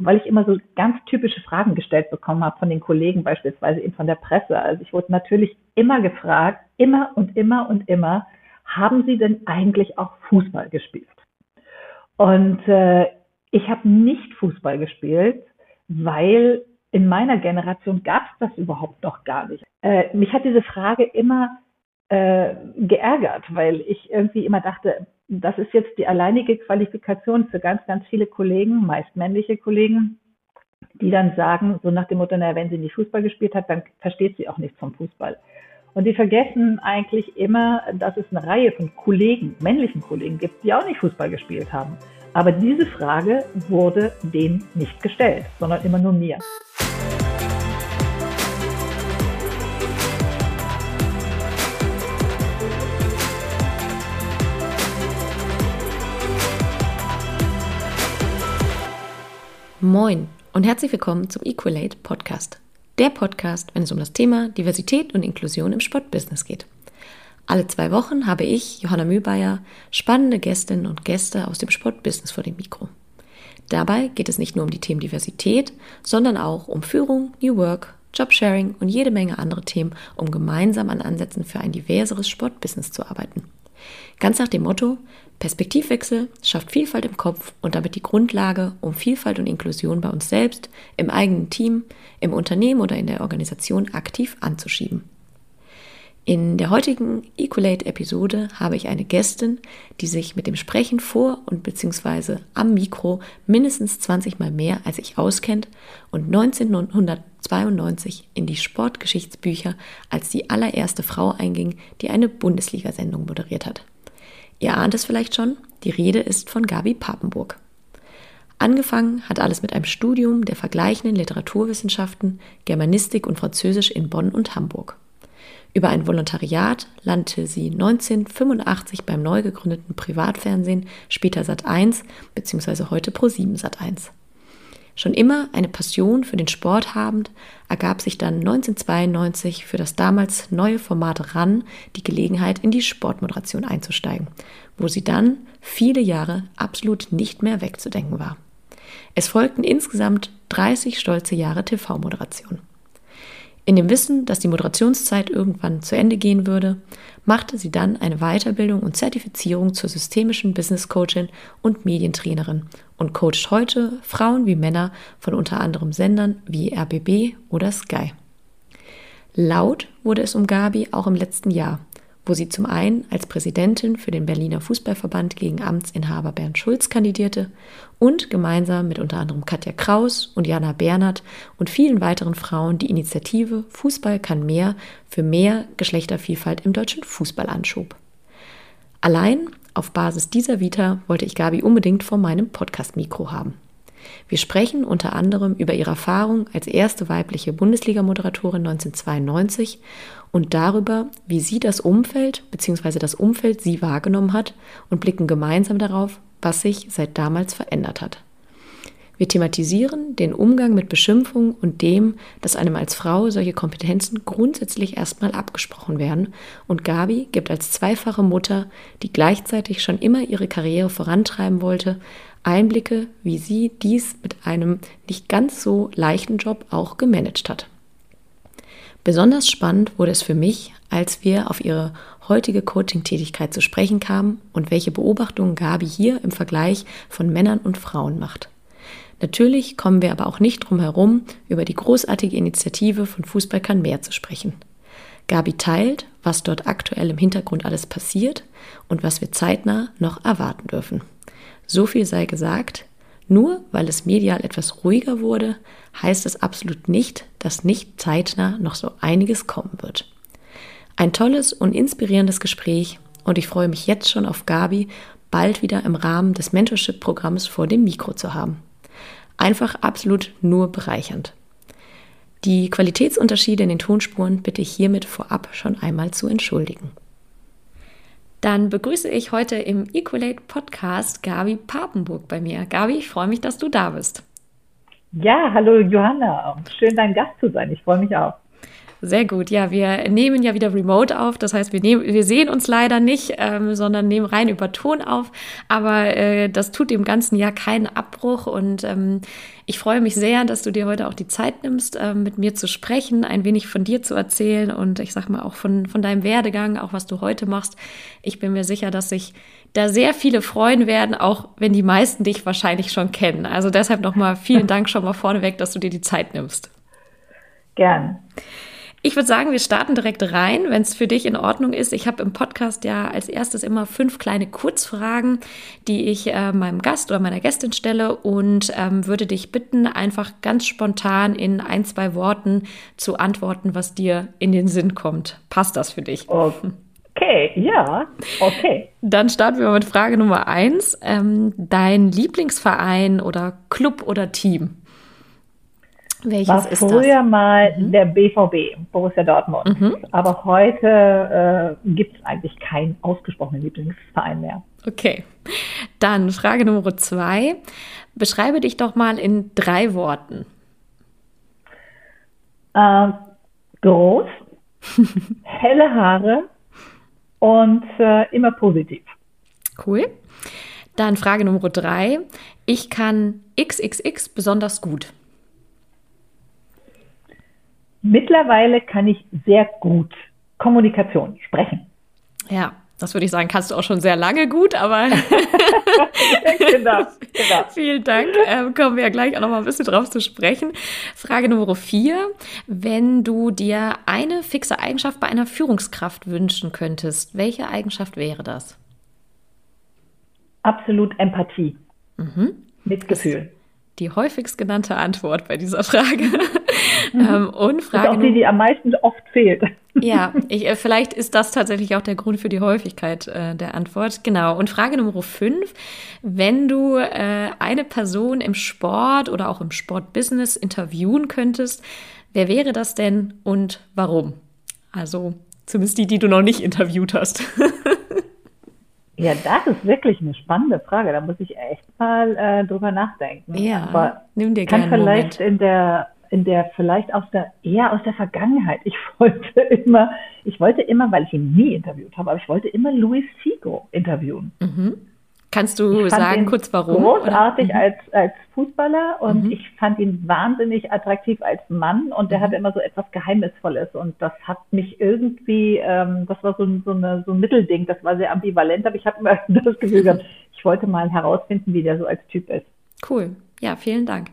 weil ich immer so ganz typische Fragen gestellt bekommen habe von den Kollegen, beispielsweise eben von der Presse. Also ich wurde natürlich immer gefragt, immer und immer und immer, haben Sie denn eigentlich auch Fußball gespielt? Und äh, ich habe nicht Fußball gespielt, weil in meiner Generation gab es das überhaupt noch gar nicht. Äh, mich hat diese Frage immer äh, geärgert, weil ich irgendwie immer dachte, das ist jetzt die alleinige Qualifikation für ganz, ganz viele Kollegen, meist männliche Kollegen, die dann sagen, so nach dem Motto, naja, wenn sie nicht Fußball gespielt hat, dann versteht sie auch nichts vom Fußball. Und die vergessen eigentlich immer, dass es eine Reihe von Kollegen, männlichen Kollegen gibt, die auch nicht Fußball gespielt haben. Aber diese Frage wurde denen nicht gestellt, sondern immer nur mir. Moin und herzlich willkommen zum Equalate Podcast. Der Podcast, wenn es um das Thema Diversität und Inklusion im Sportbusiness geht. Alle zwei Wochen habe ich, Johanna Mühlbayer, spannende Gästinnen und Gäste aus dem Sportbusiness vor dem Mikro. Dabei geht es nicht nur um die Themen Diversität, sondern auch um Führung, New Work, Jobsharing und jede Menge andere Themen, um gemeinsam an Ansätzen für ein diverseres Sportbusiness zu arbeiten. Ganz nach dem Motto, Perspektivwechsel schafft Vielfalt im Kopf und damit die Grundlage, um Vielfalt und Inklusion bei uns selbst, im eigenen Team, im Unternehmen oder in der Organisation aktiv anzuschieben. In der heutigen Equalate-Episode habe ich eine Gästin, die sich mit dem Sprechen vor und beziehungsweise am Mikro mindestens 20 Mal mehr als ich auskennt und 1992 in die Sportgeschichtsbücher als die allererste Frau einging, die eine Bundesliga-Sendung moderiert hat. Ihr ahnt es vielleicht schon, die Rede ist von Gabi Papenburg. Angefangen hat alles mit einem Studium der vergleichenden Literaturwissenschaften, Germanistik und Französisch in Bonn und Hamburg. Über ein Volontariat landete sie 1985 beim neu gegründeten Privatfernsehen, später Sat1 bzw. heute Pro7 Sat1. Schon immer eine Passion für den Sport habend, ergab sich dann 1992 für das damals neue Format RAN die Gelegenheit, in die Sportmoderation einzusteigen, wo sie dann viele Jahre absolut nicht mehr wegzudenken war. Es folgten insgesamt 30 stolze Jahre TV-Moderation. In dem Wissen, dass die Moderationszeit irgendwann zu Ende gehen würde, machte sie dann eine Weiterbildung und Zertifizierung zur systemischen Business Coachin und Medientrainerin und coacht heute Frauen wie Männer von unter anderem Sendern wie RBB oder Sky. Laut wurde es um Gabi auch im letzten Jahr, wo sie zum einen als Präsidentin für den Berliner Fußballverband gegen Amtsinhaber Bernd Schulz kandidierte und gemeinsam mit unter anderem Katja Kraus und Jana Bernhardt und vielen weiteren Frauen die Initiative Fußball kann mehr für mehr Geschlechtervielfalt im deutschen Fußball anschob. Allein auf Basis dieser Vita wollte ich Gabi unbedingt vor meinem Podcast-Mikro haben. Wir sprechen unter anderem über ihre Erfahrung als erste weibliche Bundesliga-Moderatorin 1992 und darüber, wie sie das Umfeld bzw. das Umfeld sie wahrgenommen hat und blicken gemeinsam darauf, was sich seit damals verändert hat. Wir thematisieren den Umgang mit Beschimpfung und dem, dass einem als Frau solche Kompetenzen grundsätzlich erstmal abgesprochen werden. Und Gabi gibt als zweifache Mutter, die gleichzeitig schon immer ihre Karriere vorantreiben wollte, Einblicke, wie sie dies mit einem nicht ganz so leichten Job auch gemanagt hat. Besonders spannend wurde es für mich, als wir auf ihre heutige Coaching-Tätigkeit zu sprechen kamen und welche Beobachtungen Gabi hier im Vergleich von Männern und Frauen macht. Natürlich kommen wir aber auch nicht drum herum, über die großartige Initiative von Fußball kann mehr zu sprechen. Gabi teilt, was dort aktuell im Hintergrund alles passiert und was wir zeitnah noch erwarten dürfen. So viel sei gesagt, nur weil es medial etwas ruhiger wurde, heißt es absolut nicht, dass nicht zeitnah noch so einiges kommen wird. Ein tolles und inspirierendes Gespräch und ich freue mich jetzt schon auf Gabi, bald wieder im Rahmen des Mentorship-Programms vor dem Mikro zu haben. Einfach absolut nur bereichernd. Die Qualitätsunterschiede in den Tonspuren bitte ich hiermit vorab schon einmal zu entschuldigen. Dann begrüße ich heute im Equalate Podcast Gabi Papenburg bei mir. Gabi, ich freue mich, dass du da bist. Ja, hallo Johanna. Schön, dein Gast zu sein. Ich freue mich auch. Sehr gut. Ja, wir nehmen ja wieder remote auf. Das heißt, wir, nehmen, wir sehen uns leider nicht, ähm, sondern nehmen rein über Ton auf. Aber äh, das tut dem ganzen Jahr keinen Abbruch. Und ähm, ich freue mich sehr, dass du dir heute auch die Zeit nimmst, äh, mit mir zu sprechen, ein wenig von dir zu erzählen und ich sag mal auch von, von deinem Werdegang, auch was du heute machst. Ich bin mir sicher, dass sich da sehr viele freuen werden, auch wenn die meisten dich wahrscheinlich schon kennen. Also deshalb nochmal vielen Dank schon mal vorneweg, dass du dir die Zeit nimmst. Gern. Ich würde sagen, wir starten direkt rein, wenn es für dich in Ordnung ist. Ich habe im Podcast ja als erstes immer fünf kleine Kurzfragen, die ich äh, meinem Gast oder meiner Gästin stelle und ähm, würde dich bitten, einfach ganz spontan in ein, zwei Worten zu antworten, was dir in den Sinn kommt. Passt das für dich? Okay, ja, okay. Dann starten wir mit Frage Nummer eins. Ähm, dein Lieblingsverein oder Club oder Team? Welches war ist früher mal mhm. der BVB, Borussia Dortmund. Mhm. Aber heute äh, gibt es eigentlich keinen ausgesprochenen Lieblingsverein mehr. Okay. Dann Frage Nummer zwei. Beschreibe dich doch mal in drei Worten. Äh, groß, helle Haare und äh, immer positiv. Cool. Dann Frage Nummer drei. Ich kann XXX besonders gut. Mittlerweile kann ich sehr gut Kommunikation sprechen. Ja, das würde ich sagen, kannst du auch schon sehr lange gut, aber genau, genau. vielen Dank. Ähm, kommen wir ja gleich auch noch mal ein bisschen drauf zu sprechen. Frage Nummer vier. Wenn du dir eine fixe Eigenschaft bei einer Führungskraft wünschen könntest, welche Eigenschaft wäre das? Absolut Empathie. Mhm. Mitgefühl. Die häufigst genannte Antwort bei dieser Frage. Mhm. Ähm, und Frage das ist auch die, die am meisten oft fehlt. Ja, ich, äh, vielleicht ist das tatsächlich auch der Grund für die Häufigkeit äh, der Antwort. Genau. Und Frage Nummer fünf. Wenn du äh, eine Person im Sport oder auch im Sportbusiness interviewen könntest, wer wäre das denn und warum? Also zumindest die, die du noch nicht interviewt hast. Ja, das ist wirklich eine spannende Frage. Da muss ich echt mal äh, drüber nachdenken. Ja, Aber nimm dir gerne kann vielleicht in der in der vielleicht aus der eher aus der Vergangenheit. Ich wollte immer, ich wollte immer, weil ich ihn nie interviewt habe, aber ich wollte immer Luis Figo interviewen. Mhm. Kannst du sagen kurz warum? Großartig mhm. als, als Fußballer und mhm. ich fand ihn wahnsinnig attraktiv als Mann und der mhm. hatte immer so etwas Geheimnisvolles und das hat mich irgendwie, ähm, das war so, so, eine, so ein Mittelding, das war sehr ambivalent, aber ich habe immer das Gefühl gehabt, ich wollte mal herausfinden, wie der so als Typ ist. Cool, ja, vielen Dank.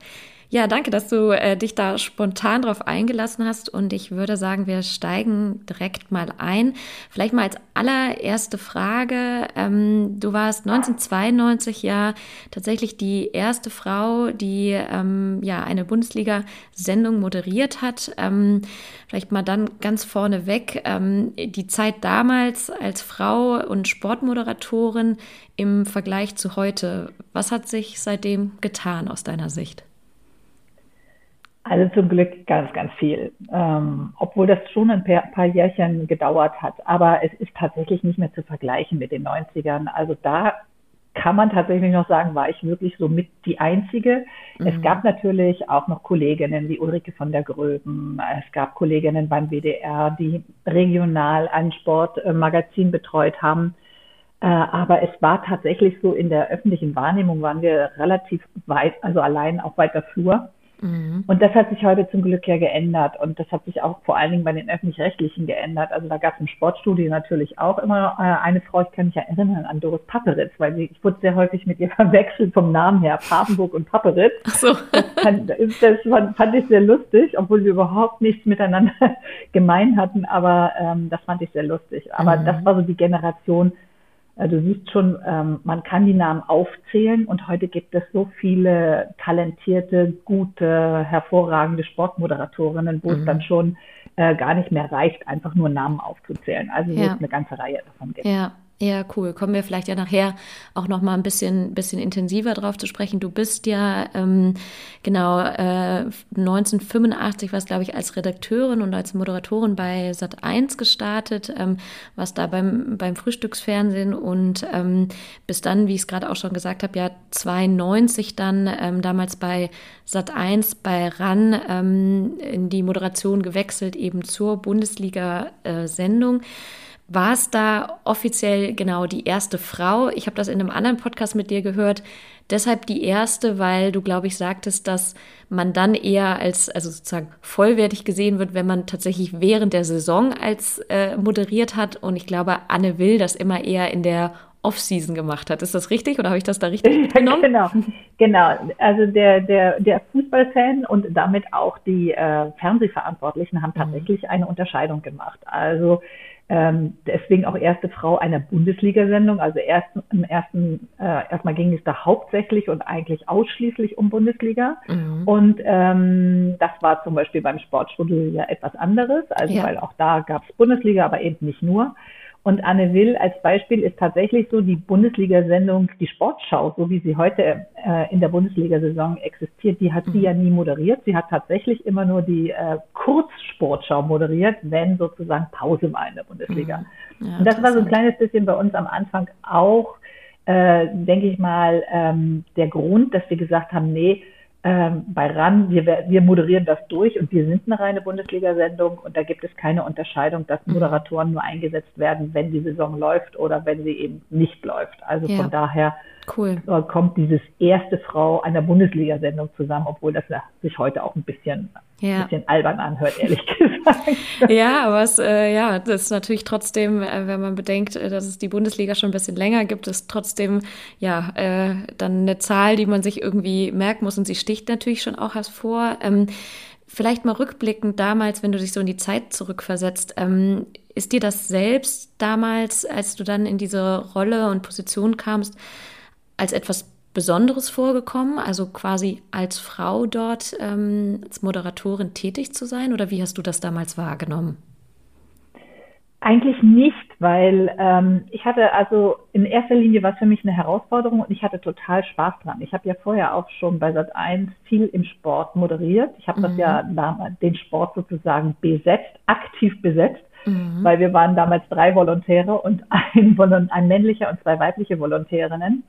Ja, danke, dass du äh, dich da spontan drauf eingelassen hast. Und ich würde sagen, wir steigen direkt mal ein. Vielleicht mal als allererste Frage. Ähm, du warst 1992 ja tatsächlich die erste Frau, die ähm, ja eine Bundesliga-Sendung moderiert hat. Ähm, vielleicht mal dann ganz vorneweg. Ähm, die Zeit damals als Frau und Sportmoderatorin im Vergleich zu heute. Was hat sich seitdem getan aus deiner Sicht? Also zum Glück ganz, ganz viel. Ähm, obwohl das schon ein paar, paar Jährchen gedauert hat. Aber es ist tatsächlich nicht mehr zu vergleichen mit den 90ern. Also da kann man tatsächlich noch sagen, war ich wirklich so mit die Einzige. Mhm. Es gab natürlich auch noch Kolleginnen wie Ulrike von der Gröben. Es gab Kolleginnen beim WDR, die regional ein Sportmagazin betreut haben. Äh, aber es war tatsächlich so, in der öffentlichen Wahrnehmung waren wir relativ weit, also allein auf weiter Flur. Mhm. Und das hat sich heute zum Glück ja geändert. Und das hat sich auch vor allen Dingen bei den Öffentlich-Rechtlichen geändert. Also da gab es im Sportstudio natürlich auch immer äh, eine Frau, ich kann mich erinnern an Doris Papperitz, weil sie, ich wurde sehr häufig mit ihr verwechselt vom Namen her, Papenburg und Papperitz. Ach so. Das, fand, das fand, fand, ich sehr lustig, obwohl wir überhaupt nichts miteinander gemein hatten, aber ähm, das fand ich sehr lustig. Aber mhm. das war so die Generation, du siehst schon, ähm, man kann die Namen aufzählen und heute gibt es so viele talentierte, gute, hervorragende Sportmoderatorinnen, wo mhm. es dann schon äh, gar nicht mehr reicht, einfach nur Namen aufzuzählen. Also ja. es eine ganze Reihe davon gibt. Ja. Ja, cool. Kommen wir vielleicht ja nachher auch noch mal ein bisschen, bisschen intensiver drauf zu sprechen. Du bist ja ähm, genau äh, 1985 was glaube ich als Redakteurin und als Moderatorin bei Sat 1 gestartet, ähm, was da beim beim Frühstücksfernsehen und ähm, bis dann, wie ich es gerade auch schon gesagt habe, ja 92 dann ähm, damals bei Sat 1 bei RAN ähm, in die Moderation gewechselt eben zur Bundesliga-Sendung. Äh, war es da offiziell genau die erste Frau? Ich habe das in einem anderen Podcast mit dir gehört. Deshalb die erste, weil du, glaube ich, sagtest, dass man dann eher als, also sozusagen vollwertig gesehen wird, wenn man tatsächlich während der Saison als äh, moderiert hat. Und ich glaube, Anne Will das immer eher in der Off-Season gemacht hat. Ist das richtig oder habe ich das da richtig genommen? genau, genau. Also der, der, der Fußballfan und damit auch die äh, Fernsehverantwortlichen haben tatsächlich mhm. eine Unterscheidung gemacht. Also ähm, deswegen auch erste Frau einer Bundesliga-Sendung. Also erst, im ersten, äh, erstmal ging es da hauptsächlich und eigentlich ausschließlich um Bundesliga. Mhm. Und ähm, das war zum Beispiel beim Sportstudio ja etwas anderes, also ja. weil auch da gab es Bundesliga, aber eben nicht nur. Und Anne Will als Beispiel ist tatsächlich so die Bundesliga-Sendung, die Sportschau, so wie sie heute äh, in der Bundesliga-Saison existiert, die hat sie ja nie moderiert. Sie hat tatsächlich immer nur die äh, Kurzsportschau moderiert, wenn sozusagen Pause war in der Bundesliga. Mhm. Ja, und das war so ein kleines bisschen bei uns am Anfang auch, äh, denke ich mal, ähm, der Grund, dass wir gesagt haben, nee, ähm, bei RAN, wir, wir moderieren das durch und wir sind eine reine Bundesliga-Sendung und da gibt es keine Unterscheidung, dass mhm. Moderatoren nur eingesetzt werden, wenn die Saison läuft oder wenn sie eben nicht läuft. Also ja. von daher cool. Kommt dieses erste Frau einer Bundesliga-Sendung zusammen, obwohl das sich heute auch ein bisschen, ja. bisschen albern anhört, ehrlich gesagt. Ja, aber es, äh, ja, das ist natürlich trotzdem, äh, wenn man bedenkt, äh, dass es die Bundesliga schon ein bisschen länger gibt, ist trotzdem ja äh, dann eine Zahl, die man sich irgendwie merken muss und sie sticht natürlich schon auch hervor. Ähm, vielleicht mal rückblickend damals, wenn du dich so in die Zeit zurückversetzt, ähm, ist dir das selbst damals, als du dann in diese Rolle und Position kamst, als etwas Besonderes vorgekommen, also quasi als Frau dort ähm, als Moderatorin tätig zu sein? Oder wie hast du das damals wahrgenommen? Eigentlich nicht, weil ähm, ich hatte also in erster Linie war es für mich eine Herausforderung und ich hatte total Spaß dran. Ich habe ja vorher auch schon bei Sat 1 viel im Sport moderiert. Ich habe mhm. das ja damals den Sport sozusagen besetzt, aktiv besetzt, mhm. weil wir waren damals drei Volontäre und ein, ein männlicher und zwei weibliche Volontärinnen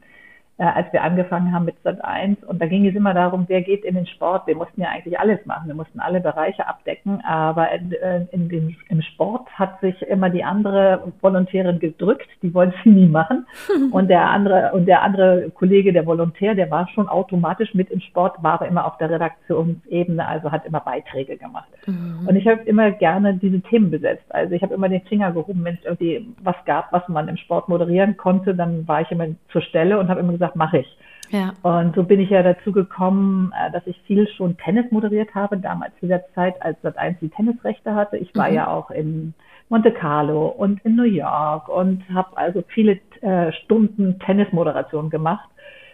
äh, als wir angefangen haben mit Sat 1. Und da ging es immer darum, wer geht in den Sport. Wir mussten ja eigentlich alles machen. Wir mussten alle Bereiche abdecken. Aber in, äh, in dem, im Sport hat sich immer die andere Volontärin gedrückt. Die wollte sie nie machen. Und der andere, und der andere Kollege, der Volontär, der war schon automatisch mit im Sport, war aber immer auf der Redaktionsebene, also hat immer Beiträge gemacht. Mhm. Und ich habe immer gerne diese Themen besetzt. Also ich habe immer den Finger gehoben, wenn es irgendwie was gab, was man im Sport moderieren konnte, dann war ich immer zur Stelle und habe immer gesagt, gesagt, mache ich. Ja. Und so bin ich ja dazu gekommen, äh, dass ich viel schon Tennis moderiert habe, damals zu der Zeit, als Sat1 die Tennisrechte hatte. Ich war mhm. ja auch in Monte Carlo und in New York und habe also viele äh, Stunden Tennismoderation gemacht,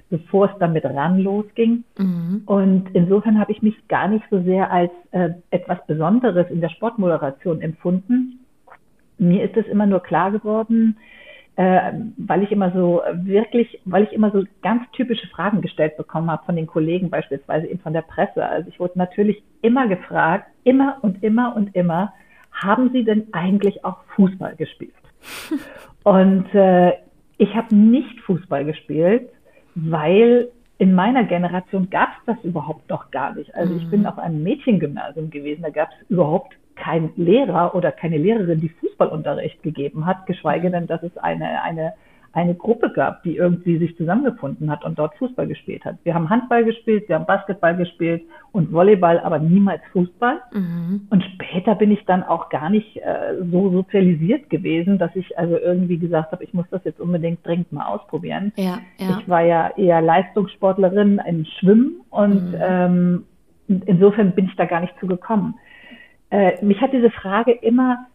bevor es dann mit RAN losging. Mhm. Und insofern habe ich mich gar nicht so sehr als äh, etwas Besonderes in der Sportmoderation empfunden. Mir ist es immer nur klar geworden, äh, weil ich immer so wirklich, weil ich immer so ganz typische Fragen gestellt bekommen habe von den Kollegen, beispielsweise eben von der Presse. Also ich wurde natürlich immer gefragt, immer und immer und immer, haben Sie denn eigentlich auch Fußball gespielt? und äh, ich habe nicht Fußball gespielt, weil in meiner Generation gab es das überhaupt noch gar nicht. Also ich bin mhm. auf einem Mädchengymnasium gewesen, da gab es überhaupt kein Lehrer oder keine Lehrerin, die Fußballunterricht gegeben hat, geschweige denn, dass es eine, eine, eine Gruppe gab, die irgendwie sich zusammengefunden hat und dort Fußball gespielt hat. Wir haben Handball gespielt, wir haben Basketball gespielt und Volleyball, aber niemals Fußball. Mhm. Und später bin ich dann auch gar nicht äh, so sozialisiert gewesen, dass ich also irgendwie gesagt habe, ich muss das jetzt unbedingt dringend mal ausprobieren. Ja, ja. Ich war ja eher Leistungssportlerin im Schwimmen und mhm. ähm, insofern bin ich da gar nicht zugekommen äh, mich hat diese Frage immer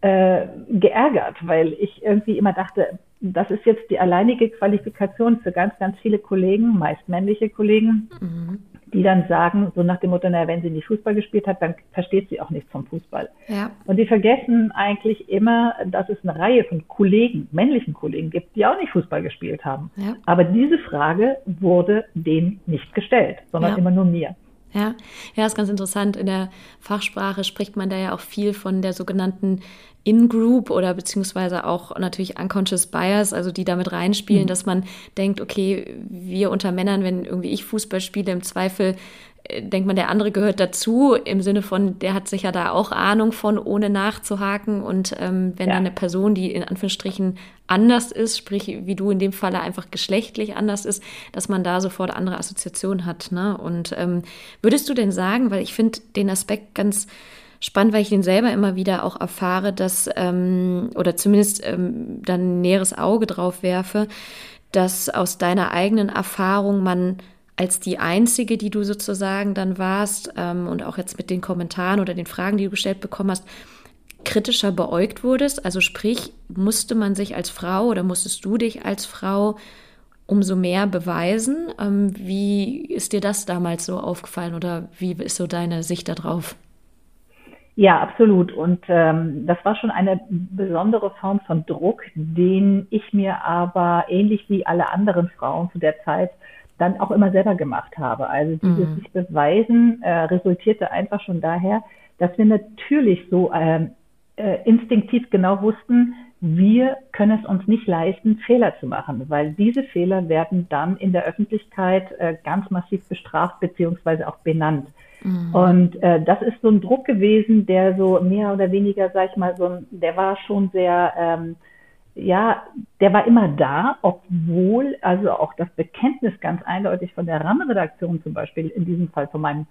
äh, geärgert, weil ich irgendwie immer dachte, das ist jetzt die alleinige Qualifikation für ganz, ganz viele Kollegen, meist männliche Kollegen, mhm. die dann sagen, so nach dem Motto, naja, wenn sie nicht Fußball gespielt hat, dann versteht sie auch nichts vom Fußball. Ja. Und die vergessen eigentlich immer, dass es eine Reihe von Kollegen, männlichen Kollegen gibt, die auch nicht Fußball gespielt haben. Ja. Aber diese Frage wurde denen nicht gestellt, sondern ja. immer nur mir. Ja, ja, ist ganz interessant. In der Fachsprache spricht man da ja auch viel von der sogenannten In-Group oder beziehungsweise auch natürlich Unconscious Bias, also die damit reinspielen, mhm. dass man denkt, okay, wir unter Männern, wenn irgendwie ich Fußball spiele, im Zweifel denkt man, der andere gehört dazu, im Sinne von, der hat sicher da auch Ahnung von, ohne nachzuhaken. Und ähm, wenn ja. eine Person, die in Anführungsstrichen anders ist, sprich wie du in dem Falle einfach geschlechtlich anders ist, dass man da sofort andere Assoziationen hat. Ne? Und ähm, würdest du denn sagen, weil ich finde den Aspekt ganz spannend, weil ich den selber immer wieder auch erfahre, dass, ähm, oder zumindest ähm, dann ein näheres Auge drauf werfe, dass aus deiner eigenen Erfahrung man als die einzige, die du sozusagen dann warst ähm, und auch jetzt mit den Kommentaren oder den Fragen, die du gestellt bekommen hast, kritischer beäugt wurdest? Also sprich, musste man sich als Frau oder musstest du dich als Frau umso mehr beweisen? Ähm, wie ist dir das damals so aufgefallen oder wie ist so deine Sicht darauf? Ja, absolut. Und ähm, das war schon eine besondere Form von Druck, den ich mir aber ähnlich wie alle anderen Frauen zu der Zeit dann auch immer selber gemacht habe. Also dieses mhm. sich beweisen äh, resultierte einfach schon daher, dass wir natürlich so ähm, äh, instinktiv genau wussten, wir können es uns nicht leisten, Fehler zu machen, weil diese Fehler werden dann in der Öffentlichkeit äh, ganz massiv bestraft beziehungsweise auch benannt. Mhm. Und äh, das ist so ein Druck gewesen, der so mehr oder weniger, sag ich mal, so ein, der war schon sehr ähm, ja, der war immer da, obwohl also auch das Bekenntnis ganz eindeutig von der RAM-Redaktion zum Beispiel, in diesem Fall von meinem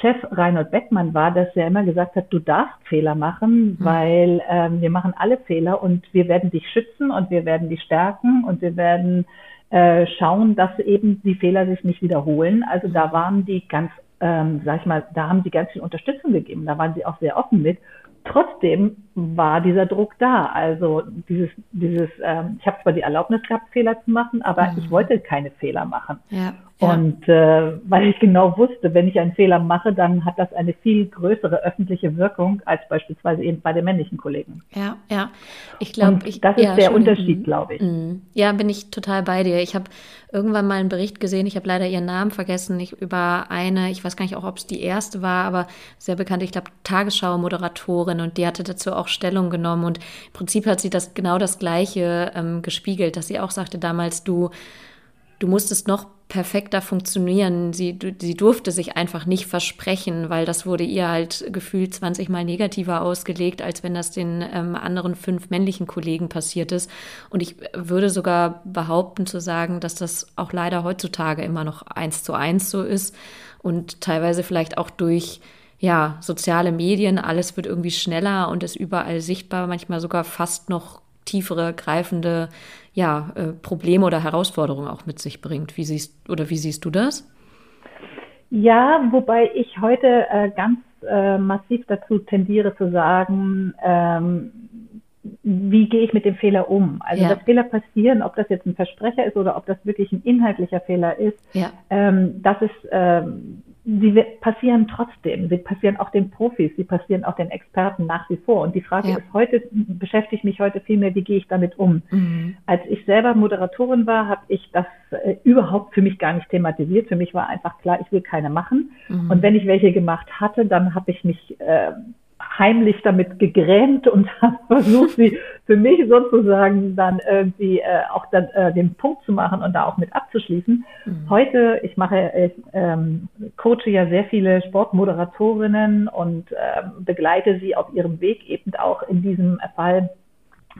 Chef Reinhold Beckmann war, dass er immer gesagt hat, du darfst Fehler machen, mhm. weil ähm, wir machen alle Fehler und wir werden dich schützen und wir werden dich stärken und wir werden äh, schauen, dass eben die Fehler sich nicht wiederholen. Also da waren die ganz, ähm, sag ich mal, da haben sie ganz viel Unterstützung gegeben, da waren sie auch sehr offen mit. Trotzdem war dieser Druck da. Also dieses, dieses, ähm, ich habe zwar die Erlaubnis gehabt, Fehler zu machen, aber mhm. ich wollte keine Fehler machen. Ja. Und äh, weil ich genau wusste, wenn ich einen Fehler mache, dann hat das eine viel größere öffentliche Wirkung als beispielsweise eben bei den männlichen Kollegen. Ja, ja. Ich glaube, das ist ja, der Unterschied, glaube ich. Mhm. Ja, bin ich total bei dir. Ich habe irgendwann mal einen Bericht gesehen, ich habe leider ihren Namen vergessen, ich, über eine, ich weiß gar nicht auch, ob es die erste war, aber sehr bekannt, ich glaube, Tagesschau-Moderatorin und die hatte dazu auch Stellung genommen und im Prinzip hat sie das genau das Gleiche ähm, gespiegelt, dass sie auch sagte damals, du, du musstest noch perfekter funktionieren. Sie, sie durfte sich einfach nicht versprechen, weil das wurde ihr halt gefühlt 20 Mal negativer ausgelegt, als wenn das den ähm, anderen fünf männlichen Kollegen passiert ist. Und ich würde sogar behaupten zu sagen, dass das auch leider heutzutage immer noch eins zu eins so ist und teilweise vielleicht auch durch ja, soziale Medien, alles wird irgendwie schneller und ist überall sichtbar, manchmal sogar fast noch tiefere, greifende ja, äh, Probleme oder Herausforderungen auch mit sich bringt. Wie siehst oder wie siehst du das? Ja, wobei ich heute äh, ganz äh, massiv dazu tendiere zu sagen, ähm, wie gehe ich mit dem Fehler um? Also, ja. dass Fehler passieren, ob das jetzt ein Versprecher ist oder ob das wirklich ein inhaltlicher Fehler ist, ja. ähm, das ist ähm, sie passieren trotzdem. Sie passieren auch den Profis, sie passieren auch den Experten nach wie vor. Und die Frage ja. ist heute, beschäftigt mich heute vielmehr, wie gehe ich damit um? Mhm. Als ich selber Moderatorin war, habe ich das äh, überhaupt für mich gar nicht thematisiert. Für mich war einfach klar, ich will keine machen. Mhm. Und wenn ich welche gemacht hatte, dann habe ich mich äh, heimlich damit gegrämt und habe versucht, sie für mich sozusagen dann irgendwie äh, auch dann, äh, den Punkt zu machen und da auch mit abzuschließen. Mhm. Heute, ich mache, ich ähm, coache ja sehr viele Sportmoderatorinnen und äh, begleite sie auf ihrem Weg eben auch in diesem Fall,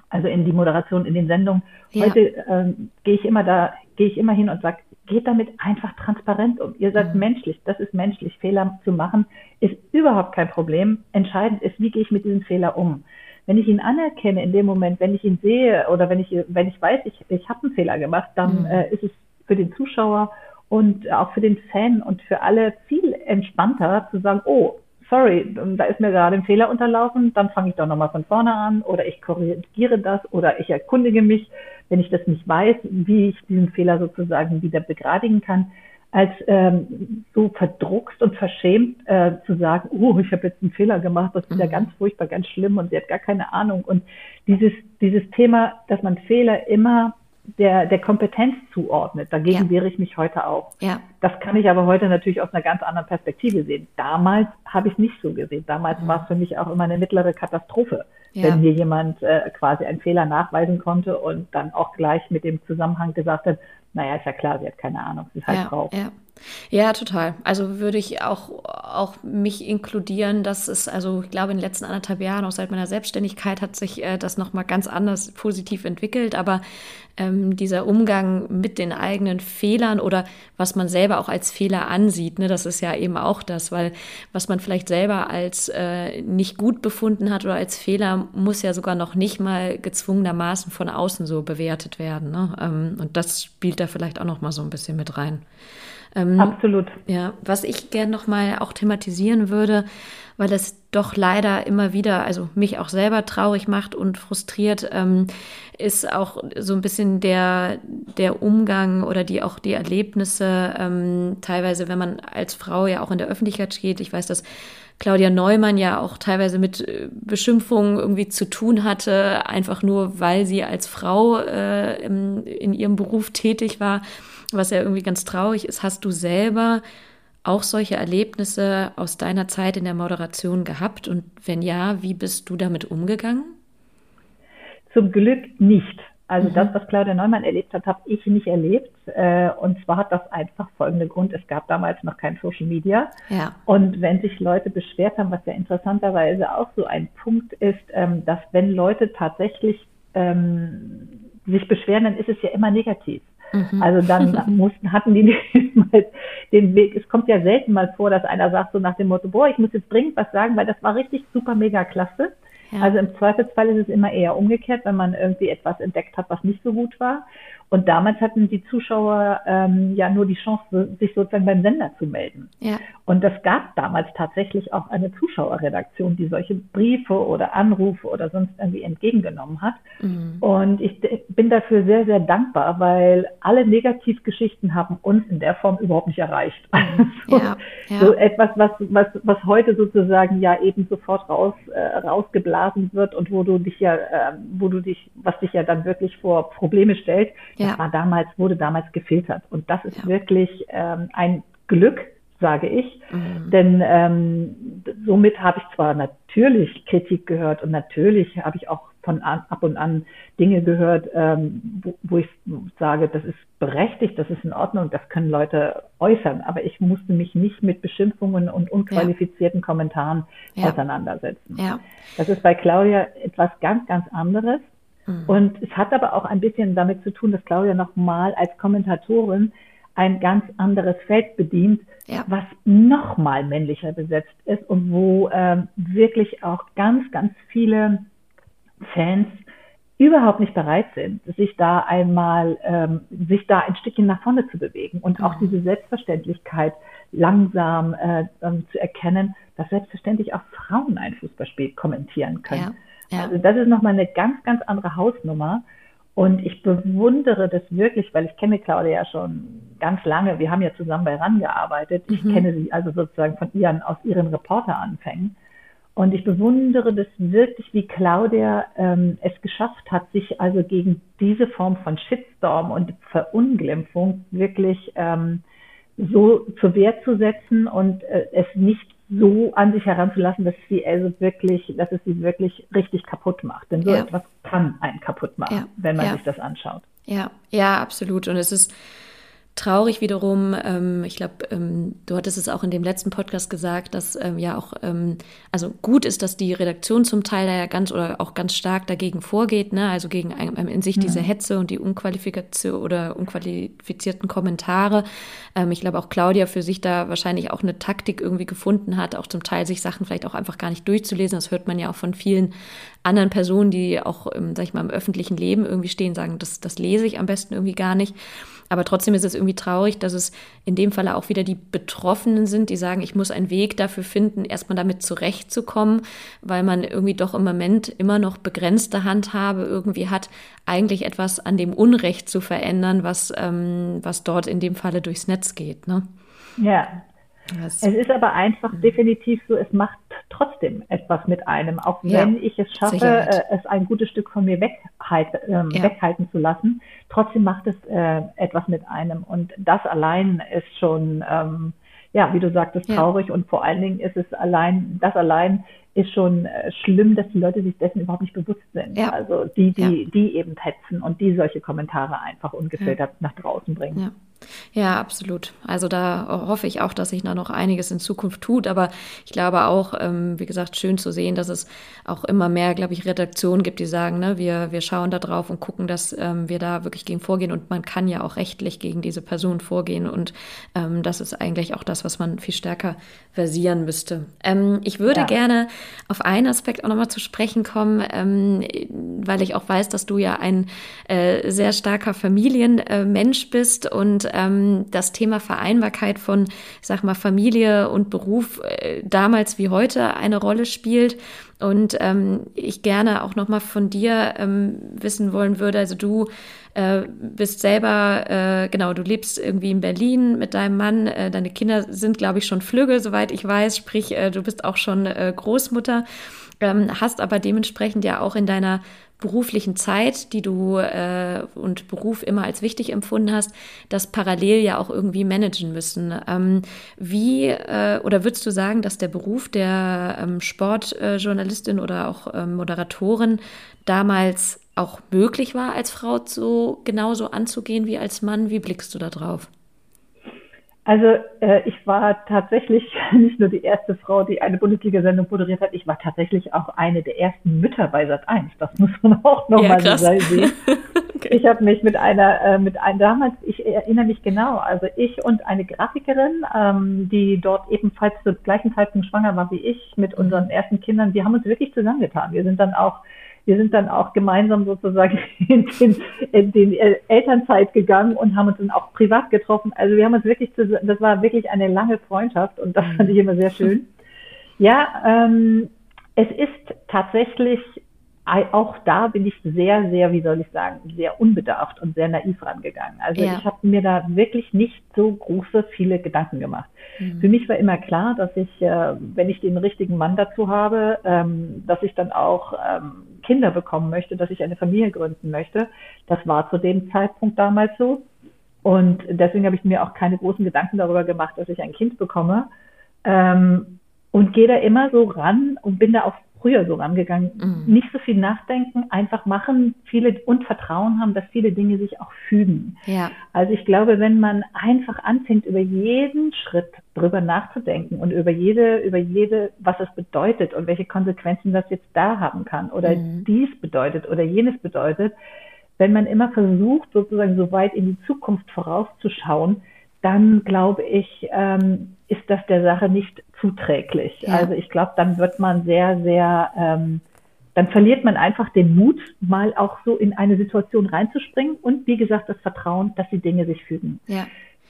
also in die Moderation in den Sendungen. Ja. Heute äh, gehe ich immer da, gehe ich immer hin und sage, geht damit einfach transparent um. Ihr seid mhm. menschlich, das ist menschlich. Fehler zu machen ist überhaupt kein Problem. Entscheidend ist, wie gehe ich mit diesem Fehler um. Wenn ich ihn anerkenne in dem Moment, wenn ich ihn sehe oder wenn ich, wenn ich weiß, ich, ich habe einen Fehler gemacht, dann mhm. äh, ist es für den Zuschauer und auch für den Fan und für alle viel entspannter zu sagen, oh, sorry, da ist mir gerade ein Fehler unterlaufen, dann fange ich doch nochmal von vorne an oder ich korrigiere das oder ich erkundige mich, wenn ich das nicht weiß, wie ich diesen Fehler sozusagen wieder begradigen kann, als ähm, so verdruckst und verschämt äh, zu sagen, oh, ich habe jetzt einen Fehler gemacht, das ist ja mhm. ganz furchtbar, ganz schlimm und sie hat gar keine Ahnung. Und dieses, dieses Thema, dass man Fehler immer der, der Kompetenz zuordnet. Dagegen ja. wehre ich mich heute auch. Ja. Das kann ich aber heute natürlich aus einer ganz anderen Perspektive sehen. Damals habe ich es nicht so gesehen. Damals mhm. war es für mich auch immer eine mittlere Katastrophe, ja. wenn mir jemand äh, quasi einen Fehler nachweisen konnte und dann auch gleich mit dem Zusammenhang gesagt hat, naja, ist ja klar, sie hat keine Ahnung, sie ist halt ja, drauf. Ja. Ja, total. Also würde ich auch, auch mich inkludieren, dass es, also ich glaube, in den letzten anderthalb Jahren, auch seit meiner Selbstständigkeit, hat sich äh, das nochmal ganz anders positiv entwickelt. Aber ähm, dieser Umgang mit den eigenen Fehlern oder was man selber auch als Fehler ansieht, ne, das ist ja eben auch das, weil was man vielleicht selber als äh, nicht gut befunden hat oder als Fehler, muss ja sogar noch nicht mal gezwungenermaßen von außen so bewertet werden. Ne? Ähm, und das spielt da vielleicht auch nochmal so ein bisschen mit rein. Ähm, Absolut. Ja, was ich gerne nochmal auch thematisieren würde, weil es doch leider immer wieder, also mich auch selber traurig macht und frustriert, ähm, ist auch so ein bisschen der, der Umgang oder die auch die Erlebnisse, ähm, teilweise, wenn man als Frau ja auch in der Öffentlichkeit steht. Ich weiß, dass Claudia Neumann ja auch teilweise mit äh, Beschimpfungen irgendwie zu tun hatte, einfach nur weil sie als Frau äh, in, in ihrem Beruf tätig war was ja irgendwie ganz traurig ist, hast du selber auch solche Erlebnisse aus deiner Zeit in der Moderation gehabt? Und wenn ja, wie bist du damit umgegangen? Zum Glück nicht. Also mhm. das, was Claudia Neumann erlebt hat, habe ich nicht erlebt. Äh, und zwar hat das einfach folgende Grund. Es gab damals noch kein Social Media. Ja. Und wenn sich Leute beschwert haben, was ja interessanterweise auch so ein Punkt ist, ähm, dass wenn Leute tatsächlich ähm, sich beschweren, dann ist es ja immer negativ. Mhm. Also dann mussten, hatten die den Weg. Es kommt ja selten mal vor, dass einer sagt so nach dem Motto, boah, ich muss jetzt dringend was sagen, weil das war richtig super mega klasse. Ja. Also im Zweifelsfall ist es immer eher umgekehrt, wenn man irgendwie etwas entdeckt hat, was nicht so gut war. Und damals hatten die Zuschauer ähm, ja nur die Chance, sich sozusagen beim Sender zu melden. Ja. Und es gab damals tatsächlich auch eine Zuschauerredaktion, die solche Briefe oder Anrufe oder sonst irgendwie entgegengenommen hat. Mhm. Und ich bin dafür sehr, sehr dankbar, weil alle Negativgeschichten haben uns in der Form überhaupt nicht erreicht. Mhm. so, ja. Ja. so, etwas, was, was, was heute sozusagen ja eben sofort raus, äh, rausgeblasen wird und wo du dich ja, äh, wo du dich, was dich ja dann wirklich vor Probleme stellt, ja. Das war damals, wurde damals gefiltert. Und das ist ja. wirklich ähm, ein Glück, sage ich. Mhm. Denn ähm, somit habe ich zwar natürlich Kritik gehört und natürlich habe ich auch von an, ab und an Dinge gehört, ähm, wo, wo ich sage, das ist berechtigt, das ist in Ordnung, das können Leute äußern. Aber ich musste mich nicht mit Beschimpfungen und unqualifizierten ja. Kommentaren ja. auseinandersetzen. Ja. Das ist bei Claudia etwas ganz, ganz anderes. Mhm. Und es hat aber auch ein bisschen damit zu tun, dass Claudia nochmal als Kommentatorin ein ganz anderes Feld bedient, ja. was nochmal männlicher besetzt ist und wo ähm, wirklich auch ganz, ganz viele Fans überhaupt nicht bereit sind, sich da einmal, ähm, sich da ein Stückchen nach vorne zu bewegen und auch mhm. diese Selbstverständlichkeit langsam äh, ähm, zu erkennen, dass selbstverständlich auch Frauen ein Fußballspiel kommentieren können. Ja. Ja. Also das ist nochmal eine ganz, ganz andere Hausnummer. Und ich bewundere das wirklich, weil ich kenne Claudia ja schon ganz lange. Wir haben ja zusammen bei RAN gearbeitet. Ich mhm. kenne sie also sozusagen von ihren, aus ihren Reporteranfängen. Und ich bewundere das wirklich, wie Claudia ähm, es geschafft hat, sich also gegen diese Form von Shitstorm und Verunglimpfung wirklich ähm, so zur Wehr zu setzen und äh, es nicht so an sich heranzulassen, dass sie also wirklich, dass es sie wirklich richtig kaputt macht. Denn so ja. etwas kann einen kaputt machen, ja. wenn man ja. sich das anschaut. Ja, ja, absolut. Und es ist traurig wiederum, ähm, ich glaube, ähm, du hattest es auch in dem letzten Podcast gesagt, dass ähm, ja auch, ähm, also gut ist, dass die Redaktion zum Teil da ja ganz oder auch ganz stark dagegen vorgeht, ne? also gegen ähm, in sich diese Hetze und die Unqualifikation oder unqualifizierten Kommentare. Ähm, ich glaube auch Claudia für sich da wahrscheinlich auch eine Taktik irgendwie gefunden hat, auch zum Teil sich Sachen vielleicht auch einfach gar nicht durchzulesen. Das hört man ja auch von vielen anderen Personen, die auch, sag ich mal, im öffentlichen Leben irgendwie stehen, sagen, das, das lese ich am besten irgendwie gar nicht. Aber trotzdem ist es irgendwie traurig, dass es in dem Falle auch wieder die Betroffenen sind, die sagen, ich muss einen Weg dafür finden, erstmal damit zurechtzukommen, weil man irgendwie doch im Moment immer noch begrenzte Handhabe irgendwie hat, eigentlich etwas an dem Unrecht zu verändern, was, ähm, was dort in dem Falle durchs Netz geht. Ne? Ja, das es ist aber einfach mhm. definitiv so, es macht trotzdem etwas mit einem, auch wenn ja, ich es schaffe, äh, es ein gutes Stück von mir weghalt, ähm, ja. weghalten zu lassen. Trotzdem macht es äh, etwas mit einem und das allein ist schon, ähm, ja, wie du sagtest, traurig ja. und vor allen Dingen ist es allein, das allein ist schon äh, schlimm, dass die Leute sich dessen überhaupt nicht bewusst sind. Ja. Also die, die, die eben hetzen und die solche Kommentare einfach ungefiltert nach draußen bringen. Ja, absolut. Also da hoffe ich auch, dass sich da noch einiges in Zukunft tut. Aber ich glaube auch, ähm, wie gesagt, schön zu sehen, dass es auch immer mehr, glaube ich, Redaktionen gibt, die sagen, ne, wir, wir schauen da drauf und gucken, dass ähm, wir da wirklich gegen vorgehen. Und man kann ja auch rechtlich gegen diese Person vorgehen. Und ähm, das ist eigentlich auch das, was man viel stärker versieren müsste. Ähm, ich würde ja. gerne auf einen Aspekt auch nochmal zu sprechen kommen, ähm, weil ich auch weiß, dass du ja ein äh, sehr starker Familienmensch äh, bist und ähm, das Thema Vereinbarkeit von, ich sag mal, Familie und Beruf äh, damals wie heute eine Rolle spielt. Und ähm, ich gerne auch nochmal von dir ähm, wissen wollen würde, also du äh, bist selber, äh, genau, du lebst irgendwie in Berlin mit deinem Mann, äh, deine Kinder sind, glaube ich, schon Flügge, soweit ich weiß, sprich, äh, du bist auch schon äh, Großmutter, ähm, hast aber dementsprechend ja auch in deiner beruflichen Zeit, die du äh, und Beruf immer als wichtig empfunden hast, das parallel ja auch irgendwie managen müssen. Ähm, wie äh, oder würdest du sagen, dass der Beruf der ähm, Sportjournalistin äh, oder auch ähm, Moderatorin damals auch möglich war, als Frau so genauso anzugehen wie als Mann? Wie blickst du da drauf? Also äh, ich war tatsächlich nicht nur die erste Frau, die eine Bundesliga-Sendung moderiert hat, ich war tatsächlich auch eine der ersten Mütter bei Sat 1. Das muss man auch nochmal ja, sehen. okay. Ich habe mich mit einer, äh, mit einem damals, ich erinnere mich genau, also ich und eine Grafikerin, ähm, die dort ebenfalls zur gleichen Zeitpunkt schwanger war wie ich, mit unseren ersten Kindern, wir haben uns wirklich zusammengetan. Wir sind dann auch wir sind dann auch gemeinsam sozusagen in den, in den Elternzeit gegangen und haben uns dann auch privat getroffen. Also wir haben uns wirklich, das war wirklich eine lange Freundschaft und das fand ich immer sehr schön. Ja, ähm, es ist tatsächlich auch da bin ich sehr, sehr, wie soll ich sagen, sehr unbedarft und sehr naiv rangegangen. Also ja. ich habe mir da wirklich nicht so große, viele Gedanken gemacht. Mhm. Für mich war immer klar, dass ich, äh, wenn ich den richtigen Mann dazu habe, ähm, dass ich dann auch ähm, Kinder bekommen möchte, dass ich eine Familie gründen möchte. Das war zu dem Zeitpunkt damals so. Und deswegen habe ich mir auch keine großen Gedanken darüber gemacht, dass ich ein Kind bekomme. Ähm, und gehe da immer so ran und bin da auch früher so rangegangen. Mhm. Nicht so viel nachdenken, einfach machen, viele und Vertrauen haben, dass viele Dinge sich auch fügen. Ja. Also ich glaube, wenn man einfach anfängt, über jeden Schritt drüber nachzudenken und über jede, über jede, was es bedeutet und welche Konsequenzen das jetzt da haben kann oder mhm. dies bedeutet oder jenes bedeutet, wenn man immer versucht, sozusagen so weit in die Zukunft vorauszuschauen, dann glaube ich, ähm, ist das der Sache nicht zuträglich. Ja. Also ich glaube, dann wird man sehr, sehr, ähm, dann verliert man einfach den Mut, mal auch so in eine Situation reinzuspringen und wie gesagt das Vertrauen, dass die Dinge sich fügen. Ja.